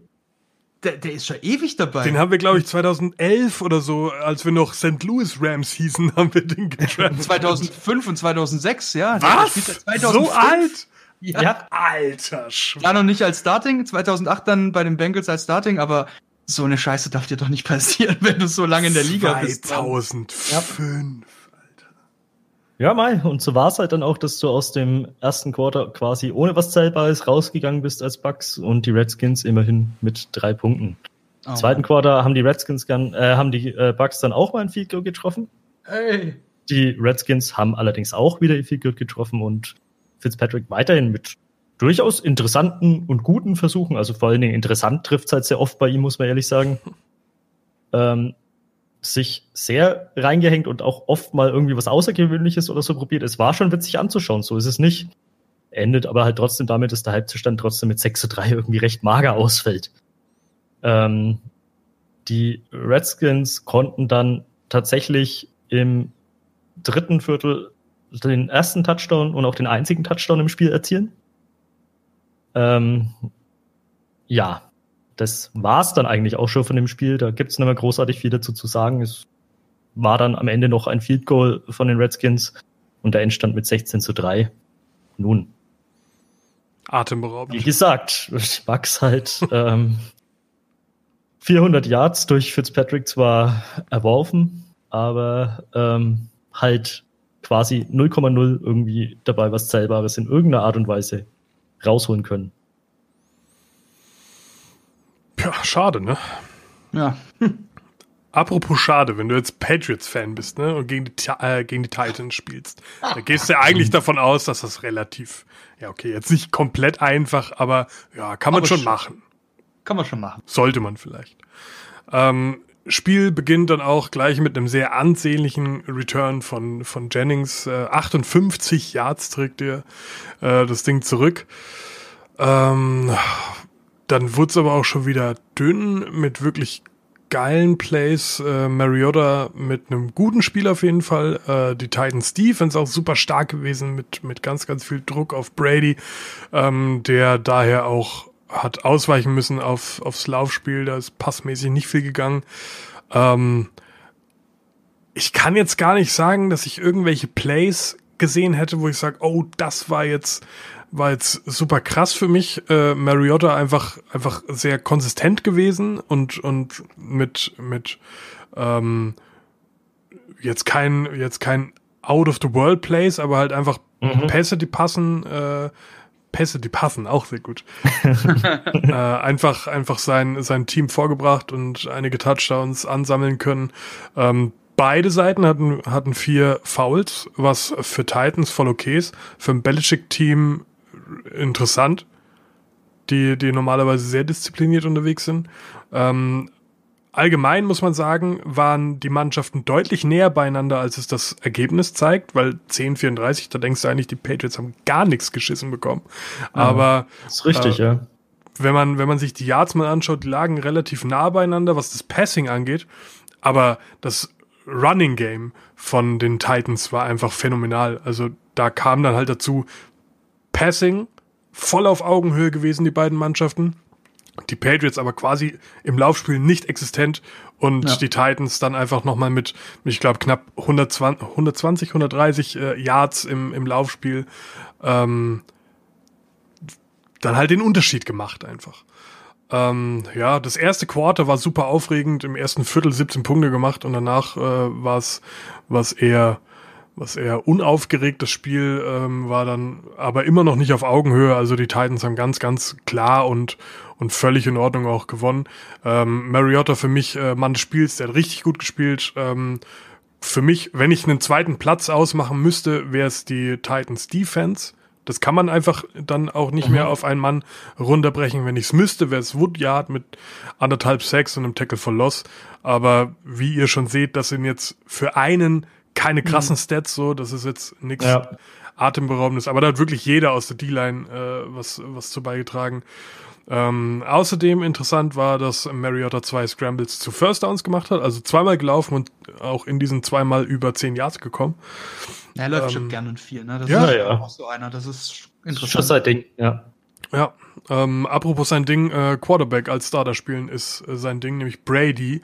Der, der ist schon ewig dabei. Den haben wir, glaube ich, 2011 oder so, als wir noch St. Louis Rams hießen, haben wir den getransfert. 2005 und 2006, ja. Was? So alt? Ja. ja. Alter Schwede. War noch nicht als Starting, 2008 dann bei den Bengals als Starting, aber so eine Scheiße darf dir doch nicht passieren, wenn du so lange in der Liga 2005. bist. 2005. Ja, mal. Und so war es halt dann auch, dass du aus dem ersten Quarter quasi ohne was Zählbares rausgegangen bist als Bucks und die Redskins immerhin mit drei Punkten. Oh, Im zweiten Quarter haben die Redskins dann, äh, haben die äh, Bucks dann auch mal ein Field Goal getroffen. Hey. Die Redskins haben allerdings auch wieder ein Field Goal getroffen und Fitzpatrick weiterhin mit durchaus interessanten und guten Versuchen, also vor allen Dingen interessant trifft es halt sehr oft bei ihm, muss man ehrlich sagen. Ähm, sich sehr reingehängt und auch oft mal irgendwie was Außergewöhnliches oder so probiert. Es war schon witzig anzuschauen, so ist es nicht. Endet aber halt trotzdem damit, dass der Halbzustand trotzdem mit 6 zu 3 irgendwie recht mager ausfällt. Ähm, die Redskins konnten dann tatsächlich im dritten Viertel den ersten Touchdown und auch den einzigen Touchdown im Spiel erzielen. Ähm, ja, das war's dann eigentlich auch schon von dem Spiel. Da gibt's nicht mehr großartig viel dazu zu sagen. Es war dann am Ende noch ein Field Goal von den Redskins und der Endstand mit 16 zu 3. Nun. Atemberaubend. Wie gesagt, Bucks halt ähm, 400 Yards durch Fitzpatrick zwar erworfen, aber ähm, halt quasi 0,0 irgendwie dabei was Zählbares in irgendeiner Art und Weise rausholen können. Ja, schade, ne? Ja. Apropos schade, wenn du jetzt Patriots-Fan bist, ne, und gegen die, äh, gegen die Titans spielst, da gehst du ja eigentlich davon aus, dass das relativ, ja, okay, jetzt nicht komplett einfach, aber ja, kann man aber schon, schon machen. Kann man schon machen. Sollte man vielleicht. Ähm, Spiel beginnt dann auch gleich mit einem sehr ansehnlichen Return von, von Jennings. Äh, 58 Yards trägt er äh, das Ding zurück. Ähm, dann wurde es aber auch schon wieder dünn mit wirklich geilen Plays. Äh, Mariota mit einem guten Spiel auf jeden Fall. Äh, die Titans Defense auch super stark gewesen mit, mit ganz, ganz viel Druck auf Brady, ähm, der daher auch hat ausweichen müssen auf, aufs Laufspiel. Da ist passmäßig nicht viel gegangen. Ähm, ich kann jetzt gar nicht sagen, dass ich irgendwelche Plays gesehen hätte, wo ich sage, oh, das war jetzt war jetzt super krass für mich. Äh, Mariota einfach einfach sehr konsistent gewesen und und mit mit ähm, jetzt kein jetzt kein out of the world Plays, aber halt einfach mhm. Pässe, die passen. Äh, Pässe, die passen, auch sehr gut. äh, einfach, einfach sein, sein Team vorgebracht und einige Touchdowns ansammeln können. Ähm, beide Seiten hatten, hatten vier Fouls, was für Titans voll okay ist. Für ein Belichick-Team interessant, die, die normalerweise sehr diszipliniert unterwegs sind. Ähm, allgemein muss man sagen, waren die Mannschaften deutlich näher beieinander, als es das Ergebnis zeigt, weil 10-34, da denkst du eigentlich, die Patriots haben gar nichts geschissen bekommen. Aber. Das ist richtig, äh, ja. Wenn man, wenn man sich die Yards mal anschaut, die lagen relativ nah beieinander, was das Passing angeht. Aber das Running Game von den Titans war einfach phänomenal. Also da kam dann halt dazu, Passing voll auf Augenhöhe gewesen, die beiden Mannschaften. Die Patriots aber quasi im Laufspiel nicht existent und ja. die Titans dann einfach nochmal mit, ich glaube, knapp 120, 120 130 äh, Yards im, im Laufspiel ähm, dann halt den Unterschied gemacht einfach. Ähm, ja, das erste Quarter war super aufregend, im ersten Viertel 17 Punkte gemacht und danach äh, war es eher was eher unaufgeregtes Spiel ähm, war dann aber immer noch nicht auf Augenhöhe. Also die Titans haben ganz, ganz klar und, und völlig in Ordnung auch gewonnen. Ähm, Mariota für mich äh, Mann des Spiels, der hat richtig gut gespielt. Ähm, für mich, wenn ich einen zweiten Platz ausmachen müsste, wäre es die Titans Defense. Das kann man einfach dann auch nicht mhm. mehr auf einen Mann runterbrechen. Wenn ich es müsste, wäre es Woodyard mit anderthalb Sacks und einem Tackle for Loss. Aber wie ihr schon seht, das sind jetzt für einen keine krassen mhm. Stats, so, das ist jetzt nichts ja. Atemberaubendes, aber da hat wirklich jeder aus der D-Line äh, was, was zu beigetragen. Ähm, außerdem interessant war, dass Mariota zwei Scrambles zu First Downs gemacht hat, also zweimal gelaufen und auch in diesen zweimal über zehn Yards gekommen. Er läuft ähm, schon gerne in vier, ne? Das ja, ist ja. auch so einer, das ist interessant. Das ist sein Ding, ja. Ja, ähm, apropos sein Ding, äh, Quarterback als Starter spielen ist äh, sein Ding, nämlich Brady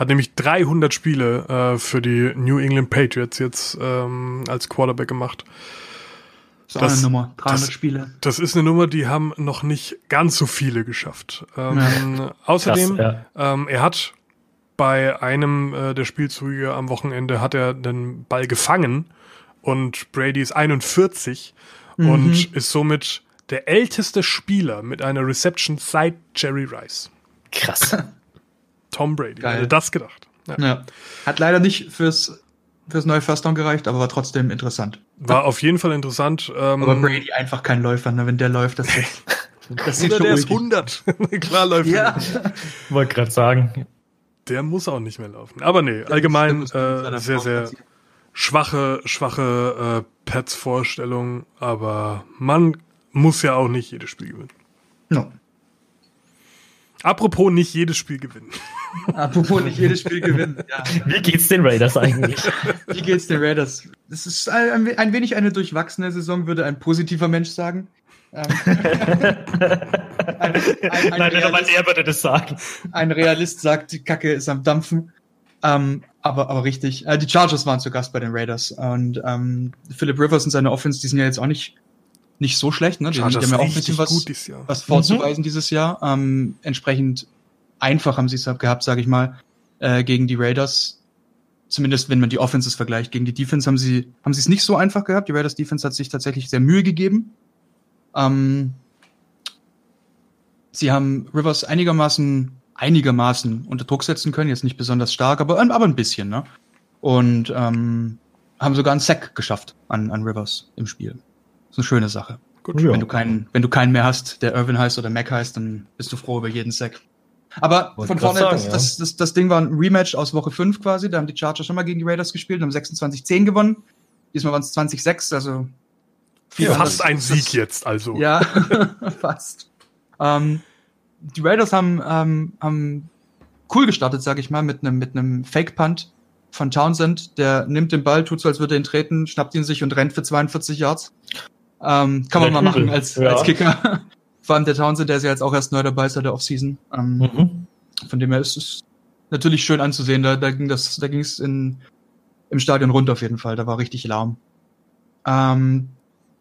hat nämlich 300 Spiele äh, für die New England Patriots jetzt ähm, als Quarterback gemacht. Das ist eine Nummer, 300 das, Spiele. Das ist eine Nummer, die haben noch nicht ganz so viele geschafft. Ähm, ja. Außerdem, Krass, ja. ähm, er hat bei einem äh, der Spielzüge am Wochenende hat er den Ball gefangen und Brady ist 41 mhm. und ist somit der älteste Spieler mit einer Reception seit Jerry Rice. Krass. Tom Brady. Geil. Hätte das gedacht. Ja. ja. Hat leider nicht fürs, fürs neue First Down gereicht, aber war trotzdem interessant. War auf jeden Fall interessant. Ähm, aber Brady einfach kein Läufer, ne? wenn der läuft, das ist. Das Oder der ist 100. Klar läuft ja. Wollte gerade sagen. Der muss auch nicht mehr laufen. Aber nee, allgemein äh, sehr, sehr schwache, schwache äh, Pets-Vorstellung. Aber man muss ja auch nicht jedes Spiel gewinnen. No. Apropos nicht jedes Spiel gewinnen. Apropos nicht jedes Spiel gewinnen. Ja. Wie geht's den Raiders eigentlich? Wie geht's den Raiders? Es ist ein, ein, wenig eine durchwachsene Saison, würde ein positiver Mensch sagen. Ähm, ein, ein, ein Nein, Realist, er würde das sagen. Ein Realist sagt, die Kacke ist am Dampfen. Ähm, aber, aber richtig. Äh, die Chargers waren zu Gast bei den Raiders. Und ähm, Philip Rivers und seine Offense, die sind ja jetzt auch nicht, nicht so schlecht. Ne? Die, haben, die haben ja auch ein bisschen was, was vorzuweisen mhm. dieses Jahr. Ähm, entsprechend einfach haben sie es gehabt, sage ich mal, äh, gegen die Raiders. Zumindest wenn man die Offenses vergleicht. Gegen die Defense haben sie haben sie es nicht so einfach gehabt. Die Raiders Defense hat sich tatsächlich sehr Mühe gegeben. Ähm, sie haben Rivers einigermaßen einigermaßen unter Druck setzen können, jetzt nicht besonders stark, aber, aber ein bisschen, ne? Und ähm, haben sogar einen Sack geschafft an, an Rivers im Spiel. Das ist eine schöne Sache. Gut, ja. Wenn du keinen, wenn du keinen mehr hast, der Irvin heißt oder Mac heißt, dann bist du froh über jeden Sack. Aber Wollte von vorne, sagen, das, ja. das, das, das, Ding war ein Rematch aus Woche 5 quasi. Da haben die Chargers schon mal gegen die Raiders gespielt und haben 26-10 gewonnen. Diesmal waren es 20-6, also ja, fast ein Sieg jetzt, also. Ja, fast. Ähm, die Raiders haben, ähm, haben cool gestartet, sag ich mal, mit einem mit einem Fake Punt von Townsend. Der nimmt den Ball, tut so, als würde er ihn treten, schnappt ihn sich und rennt für 42 Yards. Ähm, kann man mal machen als, ja. als Kicker. Vor allem der Townsend, der ist ja jetzt auch erst neu dabei seit der Offseason. Ähm, mhm. Von dem her ist es natürlich schön anzusehen. Da, da ging das, da ging es in im Stadion rund auf jeden Fall. Da war richtig Lärm. Ähm,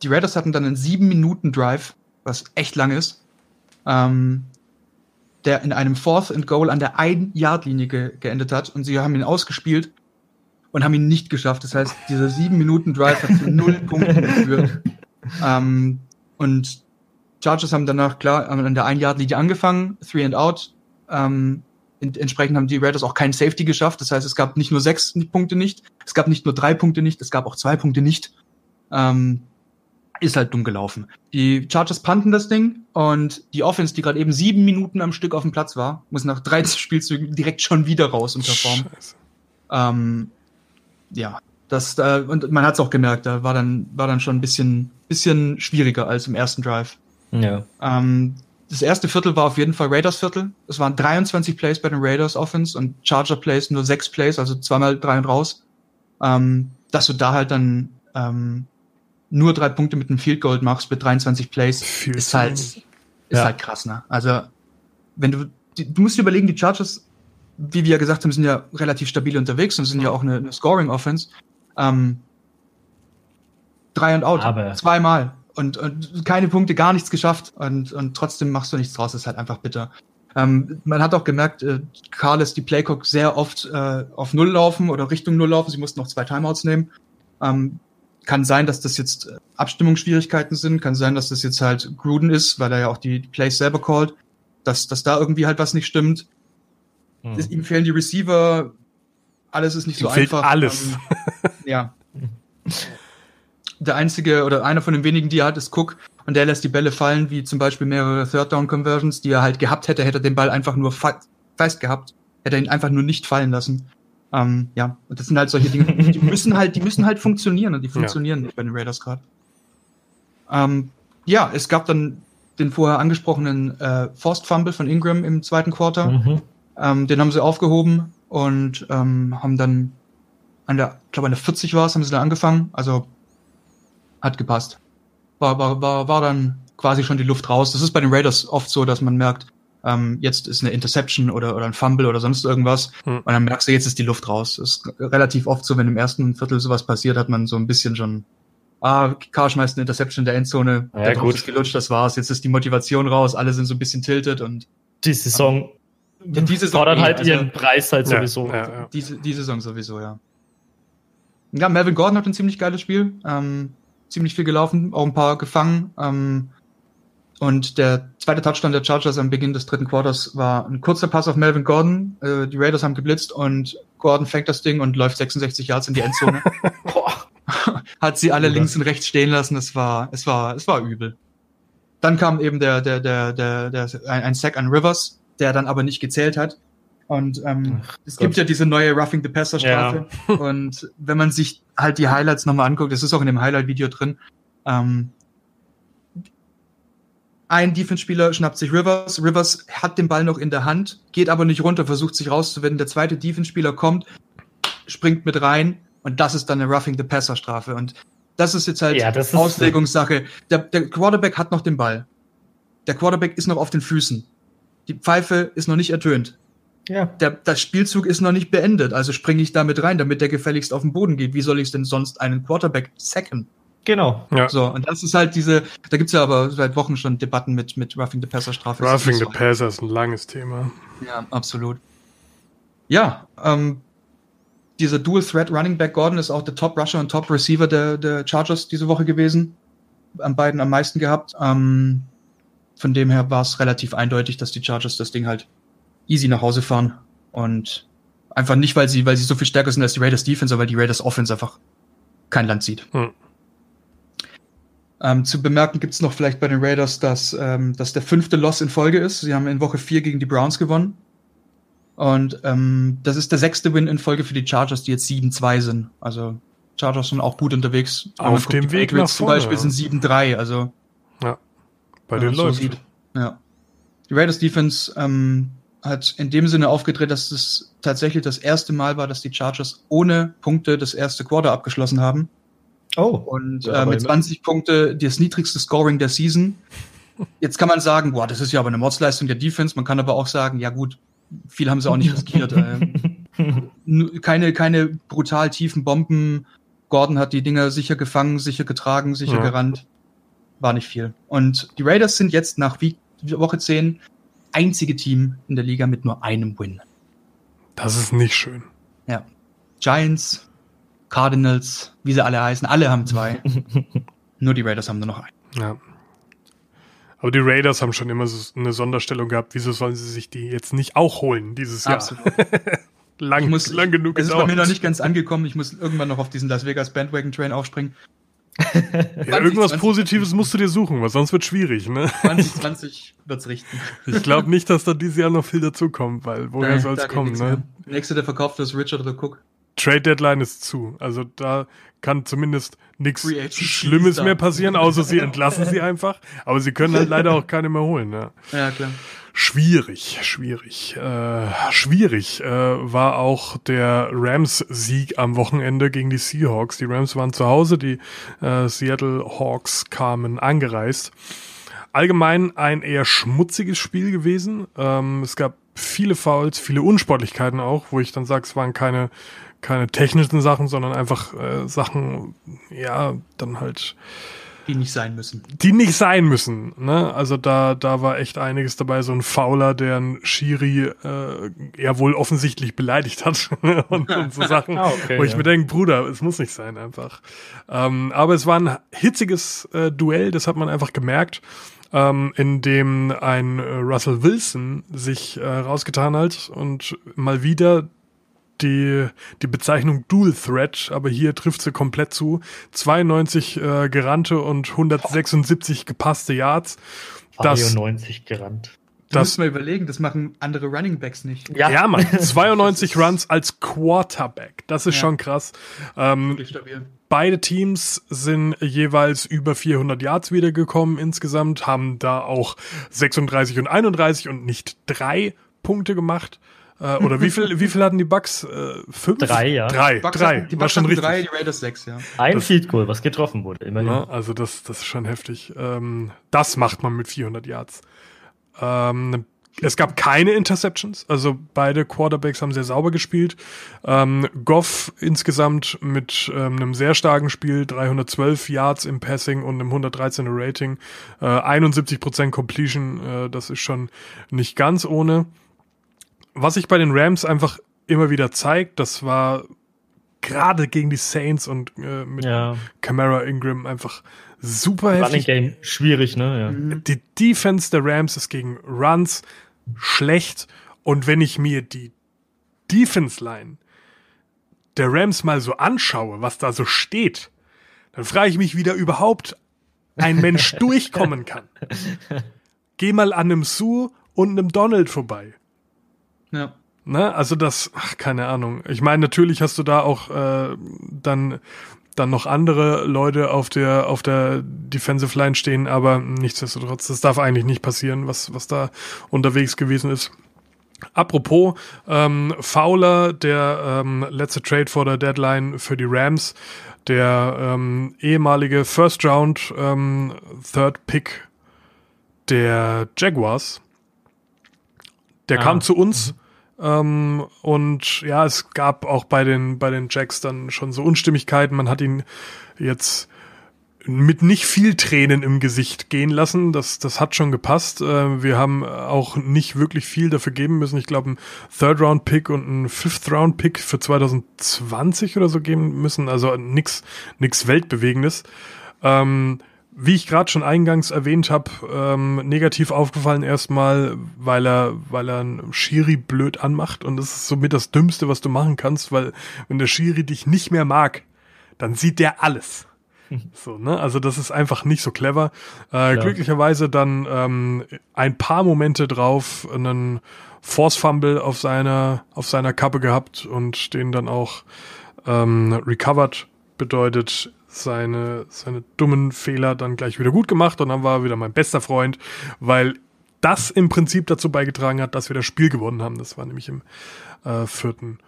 die Raiders hatten dann einen sieben Minuten Drive, was echt lang ist. Ähm, der in einem Fourth and Goal an der Ein-Yard-Linie ge geendet hat und sie haben ihn ausgespielt und haben ihn nicht geschafft. Das heißt, dieser sieben Minuten Drive hat zu null Punkten geführt. Ähm, und Chargers haben danach klar an der Ein-Yard-Linie angefangen, Three and Out. Ähm, entsprechend haben die Raiders auch keinen Safety geschafft. Das heißt, es gab nicht nur sechs Punkte nicht, es gab nicht nur drei Punkte nicht, es gab auch zwei Punkte nicht. Ähm, ist halt dumm gelaufen. Die Chargers panten das Ding und die Offense, die gerade eben sieben Minuten am Stück auf dem Platz war, muss nach 13 Spielzügen direkt schon wieder raus und performen. Ähm, ja, das äh, und man hat es auch gemerkt, da war dann war dann schon ein bisschen bisschen schwieriger als im ersten Drive. Ja. Ähm, das erste Viertel war auf jeden Fall Raiders Viertel. Es waren 23 Plays bei den Raiders Offense und Charger Plays nur sechs Plays, also zweimal drei und raus. Ähm, dass du da halt dann ähm, nur drei Punkte mit einem Field Goal machst mit 23 Plays, Viel ist halt, ist ja. halt krass, ne? Also, wenn du, du musst dir überlegen, die Chargers, wie wir ja gesagt haben, sind ja relativ stabil unterwegs und sind ja auch eine, eine Scoring Offense. Ähm, drei und out, Aber zweimal und, und keine Punkte, gar nichts geschafft und, und trotzdem machst du nichts draus, das ist halt einfach bitter. Ähm, man hat auch gemerkt, äh, Karl lässt die Playcock sehr oft äh, auf Null laufen oder Richtung Null laufen. Sie mussten noch zwei Timeouts nehmen. Ähm, kann sein, dass das jetzt äh, Abstimmungsschwierigkeiten sind, kann sein, dass das jetzt halt Gruden ist, weil er ja auch die Plays selber callt, dass, dass da irgendwie halt was nicht stimmt. Hm. Ihm fehlen die Receiver, alles ist nicht ihm so einfach. Alles. Ähm, ja. Der einzige oder einer von den wenigen, die er hat, ist Cook und der lässt die Bälle fallen, wie zum Beispiel mehrere Third Down Conversions, die er halt gehabt hätte, hätte er den Ball einfach nur fest gehabt, hätte er ihn einfach nur nicht fallen lassen. Ähm, ja, und das sind halt solche Dinge, die müssen halt, die müssen halt funktionieren und die funktionieren ja. nicht bei den Raiders gerade. Ähm, ja, es gab dann den vorher angesprochenen äh, Forced Fumble von Ingram im zweiten Quarter. Mhm. Ähm, den haben sie aufgehoben und ähm, haben dann an der, ich glaube an der 40 war es, haben sie dann angefangen. Also hat gepasst. War, war, war, war dann quasi schon die Luft raus. Das ist bei den Raiders oft so, dass man merkt, ähm, jetzt ist eine Interception oder, oder ein Fumble oder sonst irgendwas. Hm. Und dann merkst du, jetzt ist die Luft raus. Das ist relativ oft so, wenn im ersten Viertel sowas passiert, hat man so ein bisschen schon, ah, Carr schmeißt eine Interception in der Endzone, ja, der gut. ist gelutscht, das war's. Jetzt ist die Motivation raus, alle sind so ein bisschen tilted und die Saison ja, die Saison fordert halt also, ihren Preis halt sowieso. Ja, ja, ja. Diese, die Saison sowieso, ja. Ja, Melvin Gordon hat ein ziemlich geiles Spiel. Ähm, ziemlich viel gelaufen, auch ein paar gefangen. Ähm, und der zweite Touchdown der Chargers am Beginn des dritten Quarters war ein kurzer Pass auf Melvin Gordon. Äh, die Raiders haben geblitzt und Gordon fängt das Ding und läuft 66 Yards in die Endzone. Hat sie alle links und rechts stehen lassen. Es war, es war, es war übel. Dann kam eben der, der, der, der, der, ein, ein Sack an Rivers, der dann aber nicht gezählt hat. Und ähm, Ach, es Gott. gibt ja diese neue Roughing the Passer Strafe. Ja. und wenn man sich halt die Highlights nochmal anguckt, das ist auch in dem Highlight-Video drin, ähm, ein Defense-Spieler schnappt sich Rivers. Rivers hat den Ball noch in der Hand, geht aber nicht runter, versucht sich rauszuwenden. Der zweite Defense-Spieler kommt, springt mit rein und das ist dann eine Roughing the Passer Strafe. Und Das ist jetzt halt ja, ist Auslegungssache. Der, der Quarterback hat noch den Ball. Der Quarterback ist noch auf den Füßen. Die Pfeife ist noch nicht ertönt. Ja. Der, der Spielzug ist noch nicht beendet, also springe ich damit rein, damit der gefälligst auf den Boden geht. Wie soll ich denn sonst einen Quarterback sacken? Genau. Ja. So, und das ist halt diese, da gibt's ja aber seit Wochen schon Debatten mit, mit Roughing the Passer Strafe. Roughing the Passer ist ein langes Thema. Ja, absolut. Ja, ähm, dieser Dual Threat Running Back Gordon ist auch der Top Rusher und Top Receiver der, der Chargers diese Woche gewesen. An beiden am meisten gehabt. Ähm, von dem her war es relativ eindeutig, dass die Chargers das Ding halt easy nach Hause fahren. Und einfach nicht, weil sie, weil sie so viel stärker sind als die Raiders Defense, aber weil die Raiders Offense einfach kein Land sieht. Hm. Ähm, zu bemerken gibt es noch vielleicht bei den Raiders, dass ähm, das der fünfte Loss in Folge ist. Sie haben in Woche vier gegen die Browns gewonnen. Und ähm, das ist der sechste Win in Folge für die Chargers, die jetzt 7-2 sind. Also Chargers sind auch gut unterwegs. Auf dem guckt, Weg nach vorne. Zum Beispiel sind 7-3. Also ja, bei den so läuft. Ja. Die Raiders Defense ähm, hat in dem Sinne aufgedreht, dass es tatsächlich das erste Mal war, dass die Chargers ohne Punkte das erste Quarter abgeschlossen haben. Oh. Und äh, mit 20 Punkte das niedrigste Scoring der Season. Jetzt kann man sagen, boah, das ist ja aber eine Mordsleistung der Defense. Man kann aber auch sagen, ja gut, viel haben sie auch nicht riskiert. äh, keine, keine brutal tiefen Bomben. Gordon hat die Dinger sicher gefangen, sicher getragen, sicher ja. gerannt. War nicht viel. Und die Raiders sind jetzt nach Woche 10 einzige Team in der Liga mit nur einem Win. Das ist nicht schön. Ja. Giants, Cardinals, wie sie alle heißen, alle haben zwei. nur die Raiders haben nur noch einen. Ja. Aber die Raiders haben schon immer so eine Sonderstellung gehabt. Wieso sollen sie sich die jetzt nicht auch holen dieses Jahr? Absolut. lang, muss, lang genug Es ist bei mir noch nicht ganz angekommen. Ich muss irgendwann noch auf diesen Las Vegas Bandwagon Train aufspringen. ja, irgendwas 20, Positives musst du dir suchen, weil sonst wird schwierig, ne? 2020 wird's richten. Ich glaube nicht, dass da dieses Jahr noch viel dazukommt, weil woher soll es kommen, ne? Nächste, der verkauft ist Richard the Cook. Trade Deadline ist zu. Also da kann zumindest nichts Schlimmes mehr passieren, außer sie entlassen sie einfach. Aber sie können halt leider auch keine mehr holen. Ja, ja klar. Schwierig, schwierig. Äh, schwierig äh, war auch der Rams-Sieg am Wochenende gegen die Seahawks. Die Rams waren zu Hause, die äh, Seattle Hawks kamen angereist. Allgemein ein eher schmutziges Spiel gewesen. Ähm, es gab viele Fouls, viele Unsportlichkeiten auch, wo ich dann sage, es waren keine keine technischen Sachen, sondern einfach äh, Sachen, ja, dann halt die nicht sein müssen. Die nicht sein müssen. Ne? Also da, da war echt einiges dabei. So ein Fauler, der ein Schiri äh, ja wohl offensichtlich beleidigt hat und, und, so Sachen, ah, okay, wo ich ja. mir denke, Bruder, es muss nicht sein einfach. Ähm, aber es war ein hitziges äh, Duell, das hat man einfach gemerkt. Ähm, in dem ein äh, Russell Wilson sich äh, rausgetan hat und mal wieder die, die Bezeichnung Dual Threat, aber hier trifft sie komplett zu. 92 äh, gerannte und 176 gepasste Yards. Das, 92 gerannt. Das muss man überlegen, das machen andere Running Backs nicht. Ja, ja man, 92 Runs als Quarterback. Das ist ja. schon krass. Ähm, beide Teams sind jeweils über 400 Yards wiedergekommen insgesamt, haben da auch 36 und 31 und nicht drei Punkte gemacht. Äh, oder wie viel, wie viel hatten die Bucks? Äh, fünf? Drei, ja. Drei, Bucks drei. Hatten, die Bucks schon richtig. drei, die Raiders sechs, ja. Ein das, Field Goal, was getroffen wurde, immerhin. Ja, also das, das ist schon heftig. Ähm, das macht man mit 400 Yards. Ähm, es gab keine Interceptions, also beide Quarterbacks haben sehr sauber gespielt. Ähm, Goff insgesamt mit ähm, einem sehr starken Spiel, 312 Yards im Passing und einem 113er Rating, äh, 71% Completion, äh, das ist schon nicht ganz ohne was sich bei den Rams einfach immer wieder zeigt, das war gerade gegen die Saints und äh, mit ja. Camara Ingram einfach super heftig. Running Game schwierig, ne? Ja. Mhm. Die Defense der Rams ist gegen Runs schlecht und wenn ich mir die Defense Line der Rams mal so anschaue, was da so steht, dann frage ich mich, wie da überhaupt ein Mensch durchkommen kann. Geh mal an einem Sue und einem Donald vorbei. Ja. Ne? Also das, ach, keine Ahnung. Ich meine, natürlich hast du da auch äh, dann dann noch andere Leute auf der auf der Defensive Line stehen, aber nichtsdestotrotz, das darf eigentlich nicht passieren, was was da unterwegs gewesen ist. Apropos ähm, Fowler, der ähm, letzte Trade vor der Deadline für die Rams, der ähm, ehemalige First Round ähm, Third Pick der Jaguars, der ah. kam zu uns. Mhm. Ähm, und ja, es gab auch bei den, bei den Jacks dann schon so Unstimmigkeiten. Man hat ihn jetzt mit nicht viel Tränen im Gesicht gehen lassen. Das, das hat schon gepasst. Äh, wir haben auch nicht wirklich viel dafür geben müssen. Ich glaube, ein Third-Round-Pick und ein Fifth-Round-Pick für 2020 oder so geben müssen. Also nix, nix Weltbewegendes. Ähm, wie ich gerade schon eingangs erwähnt habe, ähm, negativ aufgefallen erstmal, weil er, weil er einen Schiri blöd anmacht und das ist somit das Dümmste, was du machen kannst, weil wenn der Schiri dich nicht mehr mag, dann sieht der alles. So, ne? Also das ist einfach nicht so clever. Äh, glücklicherweise dann ähm, ein paar Momente drauf einen Force Fumble auf seiner auf seiner Kappe gehabt und den dann auch ähm, recovered bedeutet seine seine dummen Fehler dann gleich wieder gut gemacht und dann war er wieder mein bester Freund, weil das im Prinzip dazu beigetragen hat, dass wir das Spiel gewonnen haben. Das war nämlich im äh, vierten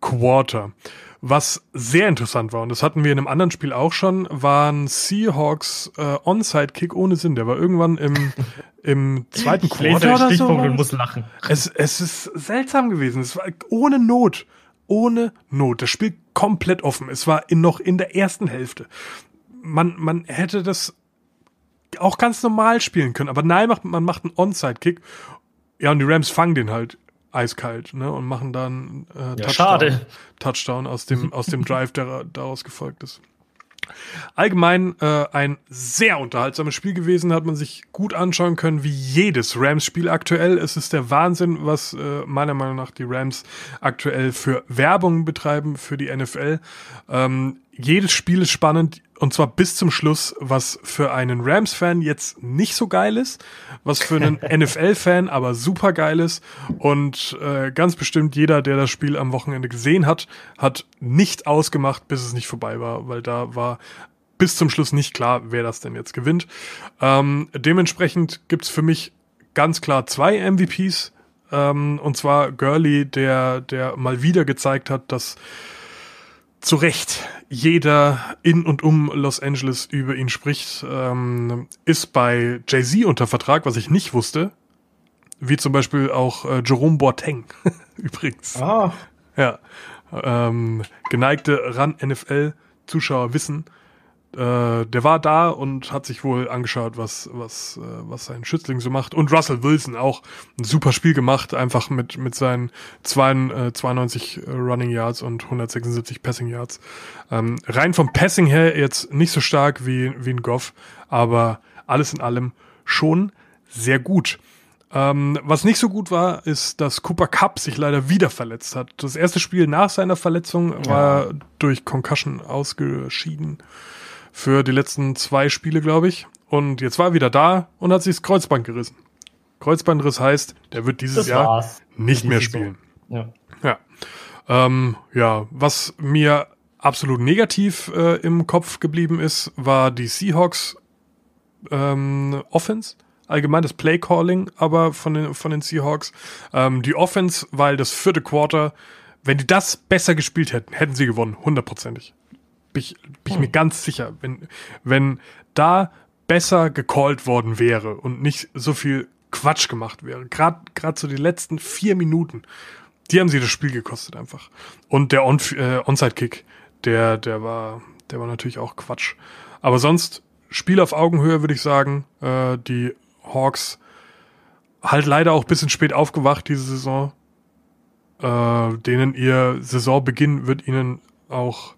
Quarter. Was sehr interessant war, und das hatten wir in einem anderen Spiel auch schon, waren Seahawks äh, Onside-Kick ohne Sinn. Der war irgendwann im, im zweiten Quarter oder so. Und muss lachen. Es, es ist seltsam gewesen. Es war ohne Not. Ohne Not. Das Spiel komplett offen. Es war in, noch in der ersten Hälfte. Man, man hätte das auch ganz normal spielen können. Aber nein, macht, man macht einen Onside-Kick. Ja, und die Rams fangen den halt eiskalt ne, und machen dann äh, ja, Touchdown. Touchdown aus dem, aus dem Drive, der daraus gefolgt ist. Allgemein äh, ein sehr unterhaltsames Spiel gewesen, hat man sich gut anschauen können, wie jedes Rams-Spiel aktuell. Es ist der Wahnsinn, was äh, meiner Meinung nach die Rams aktuell für Werbung betreiben für die NFL. Ähm, jedes Spiel ist spannend und zwar bis zum Schluss, was für einen Rams-Fan jetzt nicht so geil ist, was für einen NFL-Fan aber super geil ist und äh, ganz bestimmt jeder, der das Spiel am Wochenende gesehen hat, hat nicht ausgemacht, bis es nicht vorbei war, weil da war bis zum Schluss nicht klar, wer das denn jetzt gewinnt. Ähm, dementsprechend gibt's für mich ganz klar zwei MVPs ähm, und zwar Gurley, der der mal wieder gezeigt hat, dass zu Recht jeder in und um Los Angeles über ihn spricht, ähm, ist bei Jay-Z unter Vertrag, was ich nicht wusste. Wie zum Beispiel auch äh, Jerome Boateng übrigens. Ah. Ja. Ähm, geneigte RAN-NFL-Zuschauer wissen, äh, der war da und hat sich wohl angeschaut, was, was, äh, was sein Schützling so macht. Und Russell Wilson auch ein super Spiel gemacht, einfach mit, mit seinen 2, äh, 92 Running Yards und 176 Passing Yards. Ähm, rein vom Passing her jetzt nicht so stark wie, wie ein Goff, aber alles in allem schon sehr gut. Ähm, was nicht so gut war, ist, dass Cooper Cup sich leider wieder verletzt hat. Das erste Spiel nach seiner Verletzung war ja. durch Concussion ausgeschieden für die letzten zwei Spiele, glaube ich. Und jetzt war er wieder da und hat sich das Kreuzband gerissen. Kreuzbandriss heißt, der wird dieses das Jahr war's. nicht mehr spielen. Ja. Ja. Ähm, ja, was mir absolut negativ äh, im Kopf geblieben ist, war die Seahawks ähm, Offense. Allgemein das Play Calling, aber von den, von den Seahawks. Ähm, die Offense, weil das vierte Quarter, wenn die das besser gespielt hätten, hätten sie gewonnen, hundertprozentig. Bin ich, bin ich mir hm. ganz sicher, wenn, wenn da besser gecallt worden wäre und nicht so viel Quatsch gemacht wäre. Gerade gerade so die letzten vier Minuten, die haben sie das Spiel gekostet einfach. Und der On äh, Onside-Kick, der, der war, der war natürlich auch Quatsch. Aber sonst, Spiel auf Augenhöhe, würde ich sagen. Äh, die Hawks halt leider auch bisschen spät aufgewacht diese Saison. Äh, denen ihr Saisonbeginn wird ihnen auch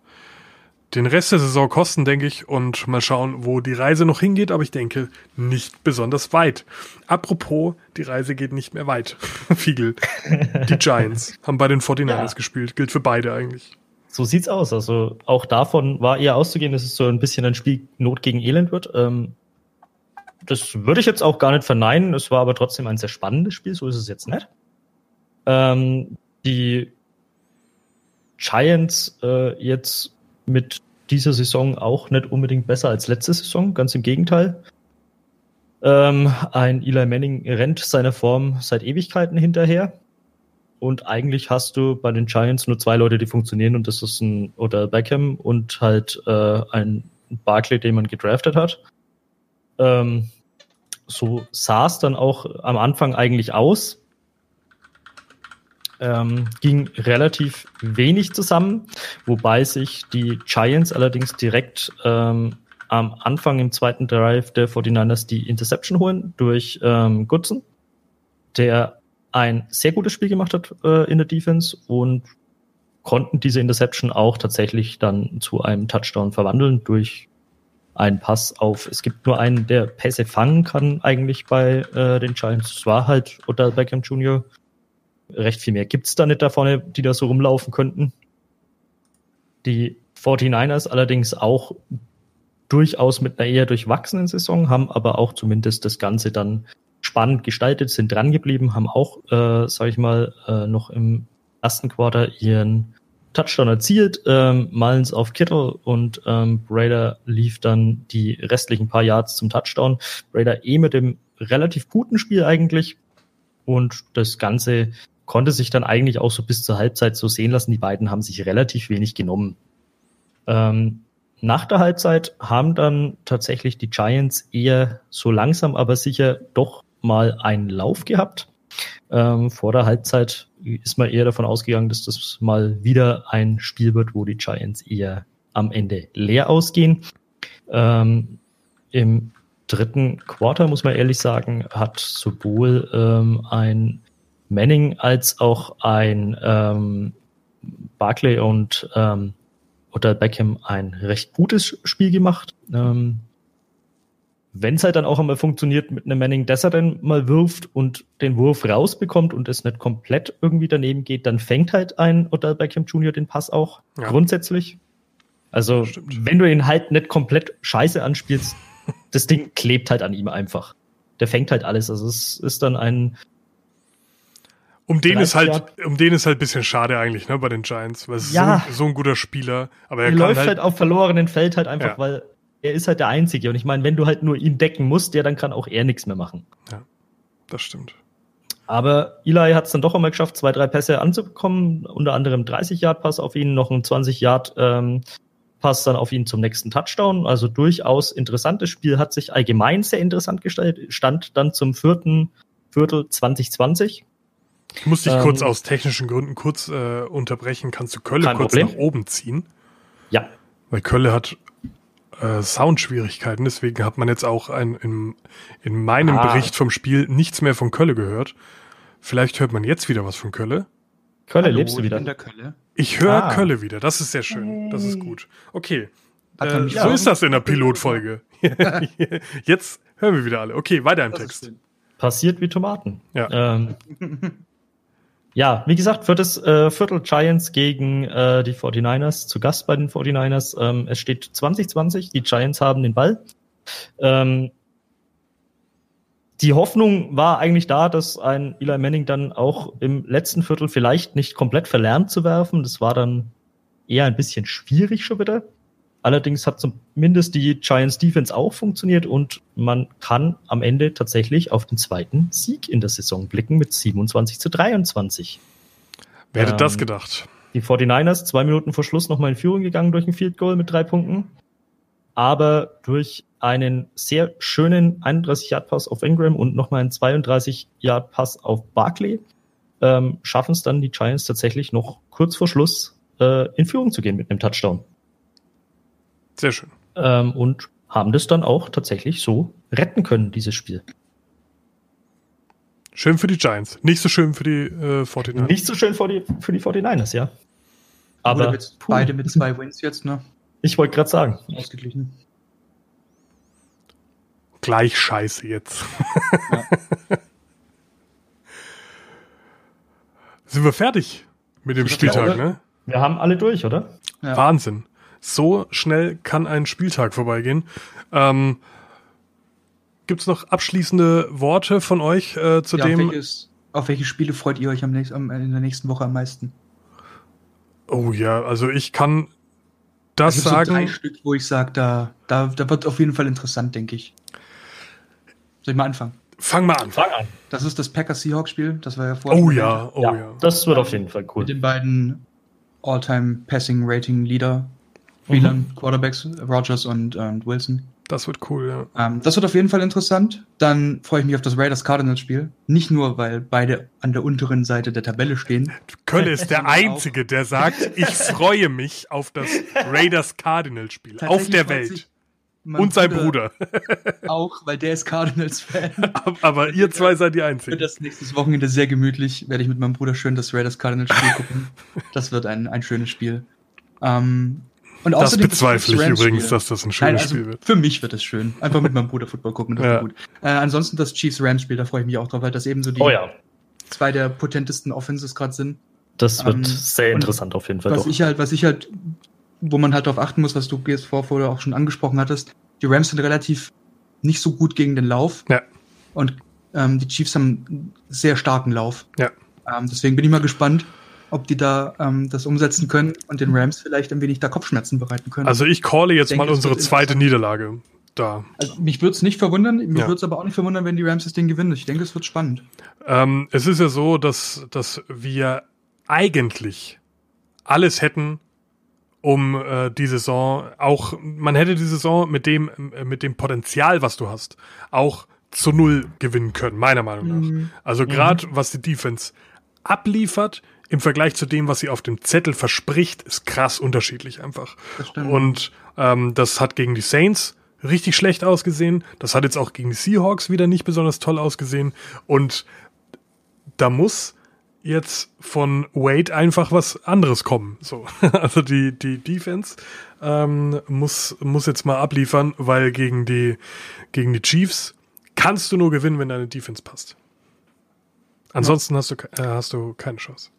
den Rest der Saison kosten, denke ich, und mal schauen, wo die Reise noch hingeht, aber ich denke nicht besonders weit. Apropos, die Reise geht nicht mehr weit. Fiegel. Die Giants haben bei den 49ers ja. gespielt. Gilt für beide eigentlich. So sieht's aus. Also auch davon war eher auszugehen, dass es so ein bisschen ein Spiel Not gegen Elend wird. Ähm, das würde ich jetzt auch gar nicht verneinen. Es war aber trotzdem ein sehr spannendes Spiel. So ist es jetzt nicht. Ähm, die Giants äh, jetzt mit dieser Saison auch nicht unbedingt besser als letzte Saison, ganz im Gegenteil. Ähm, ein Eli Manning rennt seiner Form seit Ewigkeiten hinterher. und eigentlich hast du bei den Giants nur zwei Leute, die funktionieren und das ist ein oder Beckham und halt äh, ein Barkley, den man gedraftet hat. Ähm, so sah es dann auch am Anfang eigentlich aus. Ähm, ging relativ wenig zusammen, wobei sich die Giants allerdings direkt ähm, am Anfang im zweiten Drive der 49ers die Interception holen durch ähm, Goodson, der ein sehr gutes Spiel gemacht hat äh, in der Defense und konnten diese Interception auch tatsächlich dann zu einem Touchdown verwandeln durch einen Pass auf. Es gibt nur einen, der Pässe fangen kann eigentlich bei äh, den Giants. Das war halt Odell Beckham Jr. Recht viel mehr gibt's da nicht da vorne, die da so rumlaufen könnten. Die 49ers allerdings auch durchaus mit einer eher durchwachsenen Saison, haben aber auch zumindest das Ganze dann spannend gestaltet, sind dran geblieben, haben auch, äh, sag ich mal, äh, noch im ersten Quarter ihren Touchdown erzielt, ähm, Mullins auf Kittle und ähm, Brader lief dann die restlichen paar Yards zum Touchdown. Brader eh mit dem relativ guten Spiel eigentlich und das Ganze konnte sich dann eigentlich auch so bis zur Halbzeit so sehen lassen. Die beiden haben sich relativ wenig genommen. Ähm, nach der Halbzeit haben dann tatsächlich die Giants eher so langsam, aber sicher doch mal einen Lauf gehabt. Ähm, vor der Halbzeit ist man eher davon ausgegangen, dass das mal wieder ein Spiel wird, wo die Giants eher am Ende leer ausgehen. Ähm, Im dritten Quarter, muss man ehrlich sagen, hat sowohl ähm, ein Manning als auch ein ähm, Barclay und ähm, Odell Beckham ein recht gutes Spiel gemacht. Ähm, wenn es halt dann auch einmal funktioniert mit einem Manning, dass er dann mal wirft und den Wurf rausbekommt und es nicht komplett irgendwie daneben geht, dann fängt halt ein Odell Beckham Jr. den Pass auch ja. grundsätzlich. Also Stimmt. wenn du ihn halt nicht komplett scheiße anspielst, das Ding klebt halt an ihm einfach. Der fängt halt alles. Also es ist dann ein um den ist halt, um den ist halt ein bisschen schade eigentlich, ne, bei den Giants, weil es ja. so, so, ein guter Spieler, aber er, er läuft halt, halt auf verlorenen Feld halt einfach, ja. weil er ist halt der Einzige. Und ich meine, wenn du halt nur ihn decken musst, ja, dann kann auch er nichts mehr machen. Ja, das stimmt. Aber Eli hat es dann doch einmal geschafft, zwei, drei Pässe anzubekommen, unter anderem 30-Yard-Pass auf ihn, noch ein 20-Yard-Pass dann auf ihn zum nächsten Touchdown. Also durchaus interessantes Spiel, hat sich allgemein sehr interessant gestellt, stand dann zum vierten Viertel 2020. Ich muss dich ähm, kurz aus technischen Gründen kurz äh, unterbrechen. Kannst du Kölle kurz Problem. nach oben ziehen? Ja. Weil Kölle hat äh, Soundschwierigkeiten. Deswegen hat man jetzt auch ein, in, in meinem ah. Bericht vom Spiel nichts mehr von Kölle gehört. Vielleicht hört man jetzt wieder was von Kölle. Kölle, Hallo, lebst du wieder? In der Kölle? Ich höre ah. Kölle wieder. Das ist sehr schön. Das ist gut. Okay. Äh, so ist das in der Pilotfolge. jetzt hören wir wieder alle. Okay, weiter im das Text. Passiert wie Tomaten. Ja. Ähm, Ja, wie gesagt, viertes äh, Viertel Giants gegen äh, die 49ers, zu Gast bei den 49ers. Ähm, es steht 2020, die Giants haben den Ball. Ähm, die Hoffnung war eigentlich da, dass ein Eli Manning dann auch im letzten Viertel vielleicht nicht komplett verlernt zu werfen. Das war dann eher ein bisschen schwierig schon wieder. Allerdings hat zumindest die Giants Defense auch funktioniert und man kann am Ende tatsächlich auf den zweiten Sieg in der Saison blicken mit 27 zu 23. Wer hätte ähm, das gedacht? Die 49ers zwei Minuten vor Schluss nochmal in Führung gegangen durch ein Field Goal mit drei Punkten. Aber durch einen sehr schönen 31-Yard-Pass auf Ingram und nochmal einen 32-Yard-Pass auf Barkley ähm, schaffen es dann die Giants tatsächlich noch kurz vor Schluss äh, in Führung zu gehen mit einem Touchdown. Sehr schön. Ähm, und haben das dann auch tatsächlich so retten können, dieses Spiel. Schön für die Giants. Nicht so schön für die äh, 49ers. Nicht so schön für die, für die 49ers, ja. Aber mit, beide mit zwei Wins jetzt, ne? Ich wollte gerade sagen. Ausgeglichen. Gleich scheiße jetzt. Ja. Sind wir fertig mit dem Spieltag, ne? Wir haben alle durch, oder? Ja. Wahnsinn. So schnell kann ein Spieltag vorbeigehen. Ähm, Gibt es noch abschließende Worte von euch äh, zu ja, dem? Auf, welches, auf welche Spiele freut ihr euch am nächsten, in der nächsten Woche am meisten? Oh ja, also ich kann das also sagen. So drei Stück, wo ich sage, da, da, da wird auf jeden Fall interessant, denke ich. Soll ich mal anfangen? Fang mal an. Fang an. Das ist das Packers-Seahawks-Spiel. Das war ja vorher. Oh ja, oh ja, ja. Das wird auf jeden Fall cool. Mit den beiden All-Time-Passing-Rating-Leader, Spielern, mhm. Quarterbacks, Rogers und, und Wilson. Das wird cool, ja. Ähm, das wird auf jeden Fall interessant. Dann freue ich mich auf das Raiders Cardinals Spiel. Nicht nur, weil beide an der unteren Seite der Tabelle stehen. Kölle ist der Einzige, der sagt, ich freue mich auf das Raiders Cardinals Spiel. Auf der Welt. Und sein Bruder. auch, weil der ist Cardinals-Fan. Aber ihr zwei seid die Einzigen. Für das nächste Wochenende sehr gemütlich. Werde ich mit meinem Bruder schön das Raiders Cardinals-Spiel gucken. Das wird ein, ein schönes Spiel. Ähm, und das bezweifle ich übrigens, dass das ein schönes Nein, also Spiel wird. Für mich wird es schön. Einfach mit meinem Bruder Football gucken, das ja. wird gut. Äh, ansonsten das Chiefs-Rams-Spiel, da freue ich mich auch drauf, weil das eben so die oh ja. zwei der potentesten Offenses gerade sind. Das wird ähm, sehr interessant auf jeden Fall. Was doch. ich halt, was ich halt, wo man halt darauf achten muss, was du jetzt vor, vorher auch schon angesprochen hattest, die Rams sind relativ nicht so gut gegen den Lauf. Ja. Und ähm, die Chiefs haben einen sehr starken Lauf. Ja. Ähm, deswegen bin ich mal gespannt, ob die da ähm, das umsetzen können und den Rams vielleicht ein wenig da Kopfschmerzen bereiten können. Also ich calle jetzt denke, mal unsere zweite Niederlage da. Also mich würde es nicht verwundern, mich ja. würde es aber auch nicht verwundern, wenn die Rams das Ding gewinnen. Ich denke, es wird spannend. Ähm, es ist ja so, dass, dass wir eigentlich alles hätten, um äh, die Saison auch, man hätte die Saison mit dem, äh, mit dem Potenzial, was du hast, auch zu null gewinnen können, meiner Meinung nach. Mhm. Also gerade mhm. was die Defense abliefert, im Vergleich zu dem, was sie auf dem Zettel verspricht, ist krass unterschiedlich einfach. Und ähm, das hat gegen die Saints richtig schlecht ausgesehen. Das hat jetzt auch gegen die Seahawks wieder nicht besonders toll ausgesehen. Und da muss jetzt von Wade einfach was anderes kommen. So, also die die Defense ähm, muss muss jetzt mal abliefern, weil gegen die gegen die Chiefs kannst du nur gewinnen, wenn deine Defense passt. Ansonsten ja. hast du äh, hast du keine Chance.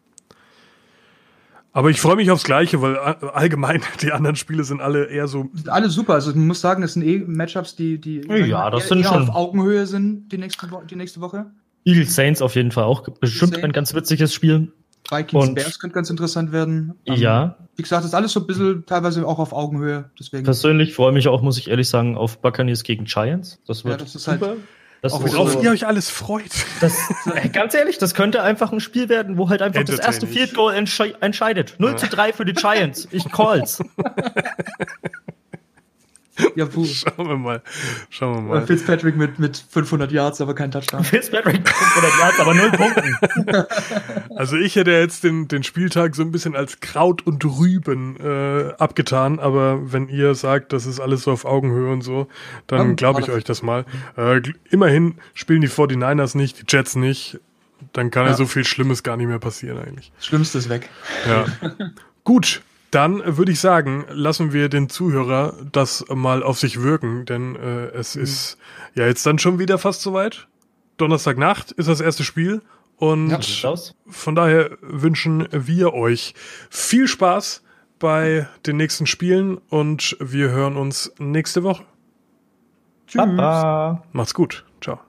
Aber ich freue mich aufs Gleiche, weil allgemein die anderen Spiele sind alle eher so. Sind alle super. Also man muss sagen, das sind eh Matchups, die, die ja, das eher, sind eher schon auf Augenhöhe sind die nächste, die nächste Woche. Eagles Saints auf jeden Fall auch bestimmt ein ganz witziges Spiel. Vikings und Bears könnte ganz interessant werden. Um, ja. Wie gesagt, das ist alles so ein bisschen teilweise auch auf Augenhöhe. Deswegen. Persönlich freue ich mich auch, muss ich ehrlich sagen, auf Buccaneers gegen Giants. Das wird ja, das ist halt super. Halt das Worauf so, ihr euch alles freut. Das, ganz ehrlich, das könnte einfach ein Spiel werden, wo halt einfach das erste Field Goal entsche entscheidet. 0 zu 3 für die Giants. Ich call's. Ja, puh. Schauen wir mal. Schauen wir mal. Fitzpatrick mit, mit 500 Yards, aber kein Touchdown. Fitzpatrick mit 500 Yards, aber 0 Punkten. Also ich hätte jetzt den, den Spieltag so ein bisschen als Kraut und Rüben äh, abgetan, aber wenn ihr sagt, das ist alles so auf Augenhöhe und so, dann glaube ich euch das mal. Äh, immerhin spielen die 49ers nicht, die Jets nicht. Dann kann ja. ja so viel Schlimmes gar nicht mehr passieren eigentlich. Das Schlimmste ist weg. Ja. Gut, dann würde ich sagen, lassen wir den Zuhörer das mal auf sich wirken, denn äh, es mhm. ist ja jetzt dann schon wieder fast soweit. Donnerstagnacht ist das erste Spiel und ja, von daher wünschen wir euch viel Spaß bei den nächsten Spielen und wir hören uns nächste Woche. Tschüss. Papa. Macht's gut. Ciao.